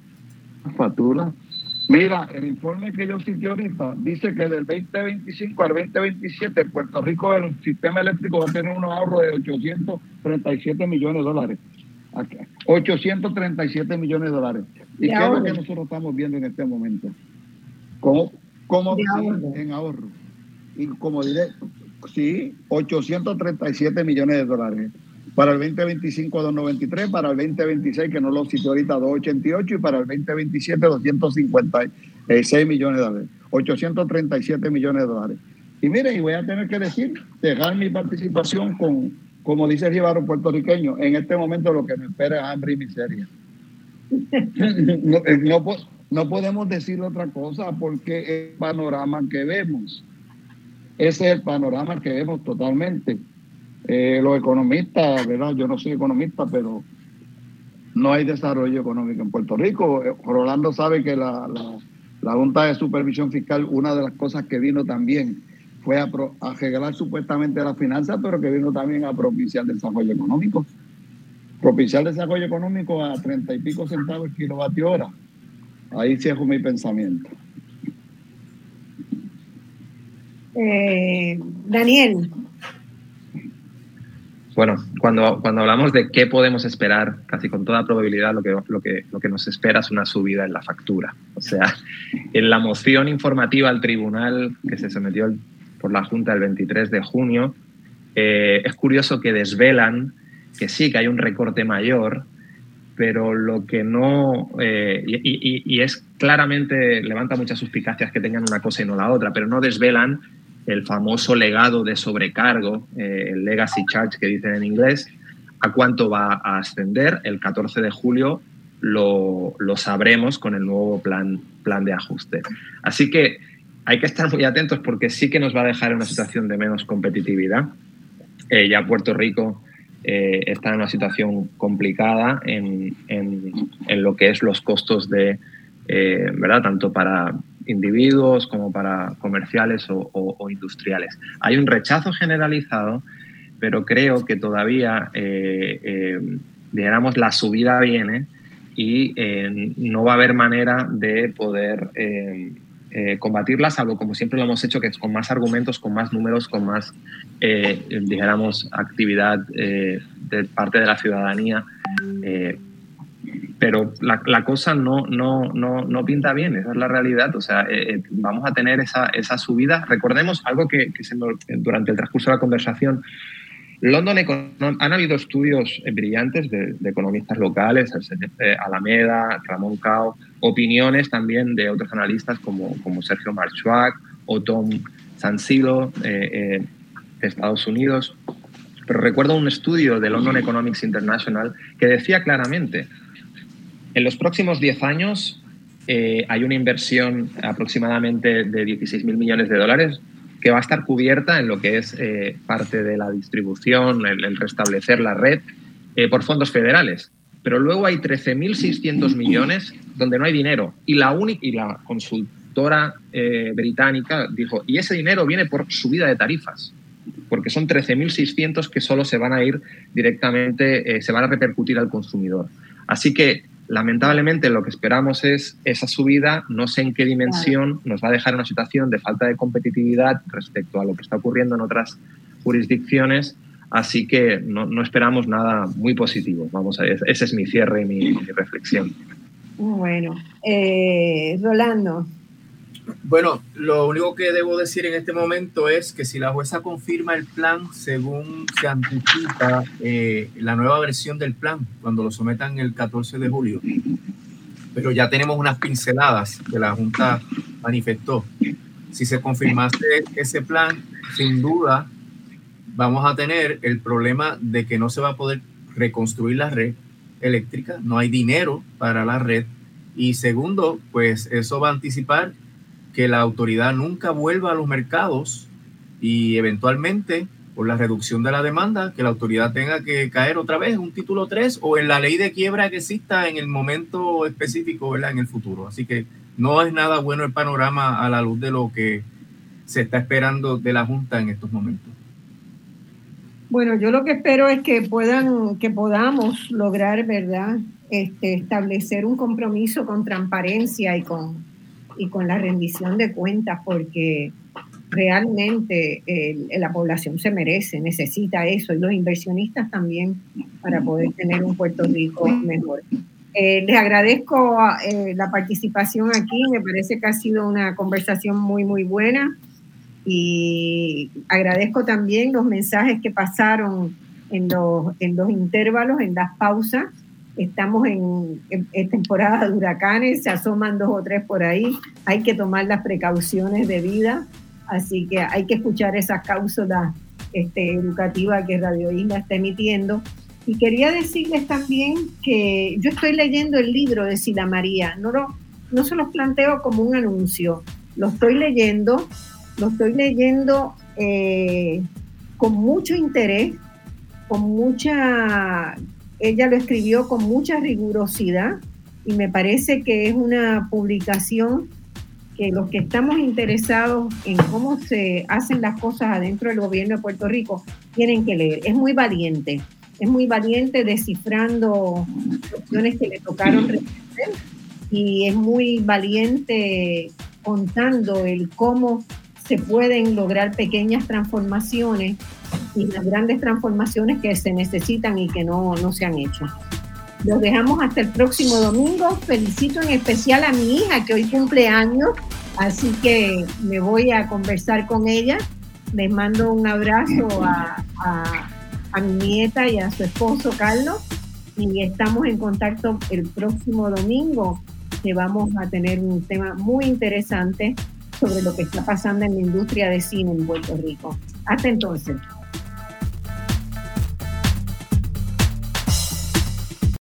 Mira, el informe que yo cité ahorita dice que del 2025 al 2027 Puerto Rico el sistema eléctrico va a tener un ahorro de 837 millones de dólares. 837 millones de dólares. ¿Y, qué es lo que nosotros estamos viendo en este momento? ¿Cómo, cómo en ahorro? y como diré, sí, 837 millones de dólares. Para el 2025, 293, para el 2026, que no lo cité ahorita, 288, y para el 2027, 256 millones de dólares. 837 millones de dólares. Y miren, y voy a tener que decir, dejar mi participación con, como dice el puertorriqueño, en este momento lo que me espera es hambre y miseria. no, no podemos decir otra cosa porque el panorama que vemos ese es el panorama que vemos totalmente. Eh, los economistas, ¿verdad? Yo no soy economista, pero no hay desarrollo económico en Puerto Rico. Eh, Rolando sabe que la, Junta de Supervisión Fiscal, una de las cosas que vino también fue a, a supuestamente las finanzas, pero que vino también a propiciar desarrollo económico. Propiciar desarrollo económico a treinta y pico centavos el kilovatio hora. Ahí cierro mi pensamiento. Eh, Daniel. Bueno, cuando, cuando hablamos de qué podemos esperar, casi con toda probabilidad lo que, lo, que, lo que nos espera es una subida en la factura. O sea, en la moción informativa al tribunal que se sometió por la Junta el 23 de junio, eh, es curioso que desvelan que sí, que hay un recorte mayor, pero lo que no, eh, y, es claramente, levanta muchas suspicacias que tengan una cosa y no la otra, pero no desvelan el famoso legado de sobrecargo, eh, el legacy charge que dicen en inglés, a cuánto va a ascender. El 14 de julio lo, sabremos con el nuevo plan, plan de ajuste. Así que hay que estar muy atentos porque sí que nos va a dejar en una situación de menos competitividad. Eh, ya Puerto Rico eh, está en una situación complicada en, lo que es los costos de, ¿verdad? Tanto para individuos como para comerciales o, industriales. Hay un rechazo generalizado, pero creo que todavía, eh, eh, digamos, la subida viene y eh, no va a haber manera de poder combatirla, salvo como siempre lo hemos hecho, que es con más argumentos, con más números, con más, dijéramos, actividad de parte de la ciudadanía pero la, cosa no, no, no, no, pinta bien, esa es la realidad. O sea, eh, eh, vamos a tener esa, esa, subida. Recordemos algo que, que durante el transcurso de la conversación, London han habido estudios brillantes de, economistas locales, Alameda, Ramón Cao, opiniones también de otros analistas como, como Sergio Marchuak o Tom Sansilo eh, de Estados Unidos. Pero recuerdo un estudio de London Economics International que decía claramente en los próximos 10 años eh, hay una inversión aproximadamente de 16 mil millones de dólares que va a estar cubierta en lo que es eh, parte de la distribución, el, restablecer la red eh, por fondos federales. Pero luego hay 13.600 millones donde no hay dinero. Y la, y la consultora eh, británica dijo, y ese dinero viene por subida de tarifas, porque son 13.600 que solo se van a ir directamente, se van a repercutir al consumidor. Así que Lamentablemente lo que esperamos es esa subida, no sé en qué dimensión nos va a dejar una situación de falta de competitividad respecto a lo que está ocurriendo en otras jurisdicciones, así que no, esperamos nada muy positivo. Vamos a ver, ese es mi cierre y mi, reflexión. Bueno, eh, Rolando. Bueno, lo único que debo decir en este momento es que si la jueza confirma el plan según se anticipa eh, la nueva versión del plan, cuando lo sometan el 14 de julio, pero ya tenemos unas pinceladas que la Junta manifestó. Si se confirmase ese plan, sin duda vamos a tener el problema de que no se va a poder reconstruir la red eléctrica, no hay dinero para la red. Y segundo, pues eso va a anticipar que la autoridad nunca vuelva a los mercados y eventualmente por la reducción de la demanda, que la autoridad tenga que caer otra vez en un título 3 o en la ley de quiebra que exista en el momento específico, ¿verdad? En el futuro. Así que no es nada bueno el panorama a la luz de lo que se está esperando de la Junta en estos momentos. Bueno, yo lo que espero es que puedan, que podamos lograr, ¿verdad? Este, establecer un compromiso con transparencia y con y con la rendición de cuentas, porque realmente la población se merece, necesita eso, y los inversionistas también para poder tener un Puerto Rico mejor. Eh, les agradezco eh, la participación aquí, me parece que ha sido una conversación muy, muy buena y agradezco también los mensajes que pasaron en los, en los intervalos, en las pausas Estamos en, temporada de huracanes, se asoman dos o tres por ahí, hay que tomar las precauciones de vida, así que hay que escuchar esas cápsulas este, educativas que Radio Isla está emitiendo. Y quería decirles también que yo estoy leyendo el libro de Sila María, no, lo, no se los planteo como un anuncio, lo estoy leyendo, lo estoy leyendo eh, con mucho interés, con mucha ella lo escribió con mucha rigurosidad y me parece que es una publicación que los que estamos interesados en cómo se hacen las cosas adentro del gobierno de Puerto Rico tienen que leer. Es muy valiente, es muy valiente descifrando cuestiones que le tocaron resolver y es muy valiente contando el cómo se pueden lograr pequeñas transformaciones y las grandes transformaciones que se necesitan y que no, no se han hecho. Los dejamos hasta el próximo domingo. Felicito en especial a mi hija que hoy cumple años, así que me voy a conversar con ella. Les mando un abrazo a, a, a mi nieta y a su esposo Carlos y estamos en contacto el próximo domingo que vamos a tener un tema muy interesante sobre lo que está pasando en la industria de cine en Puerto Rico. Hasta entonces.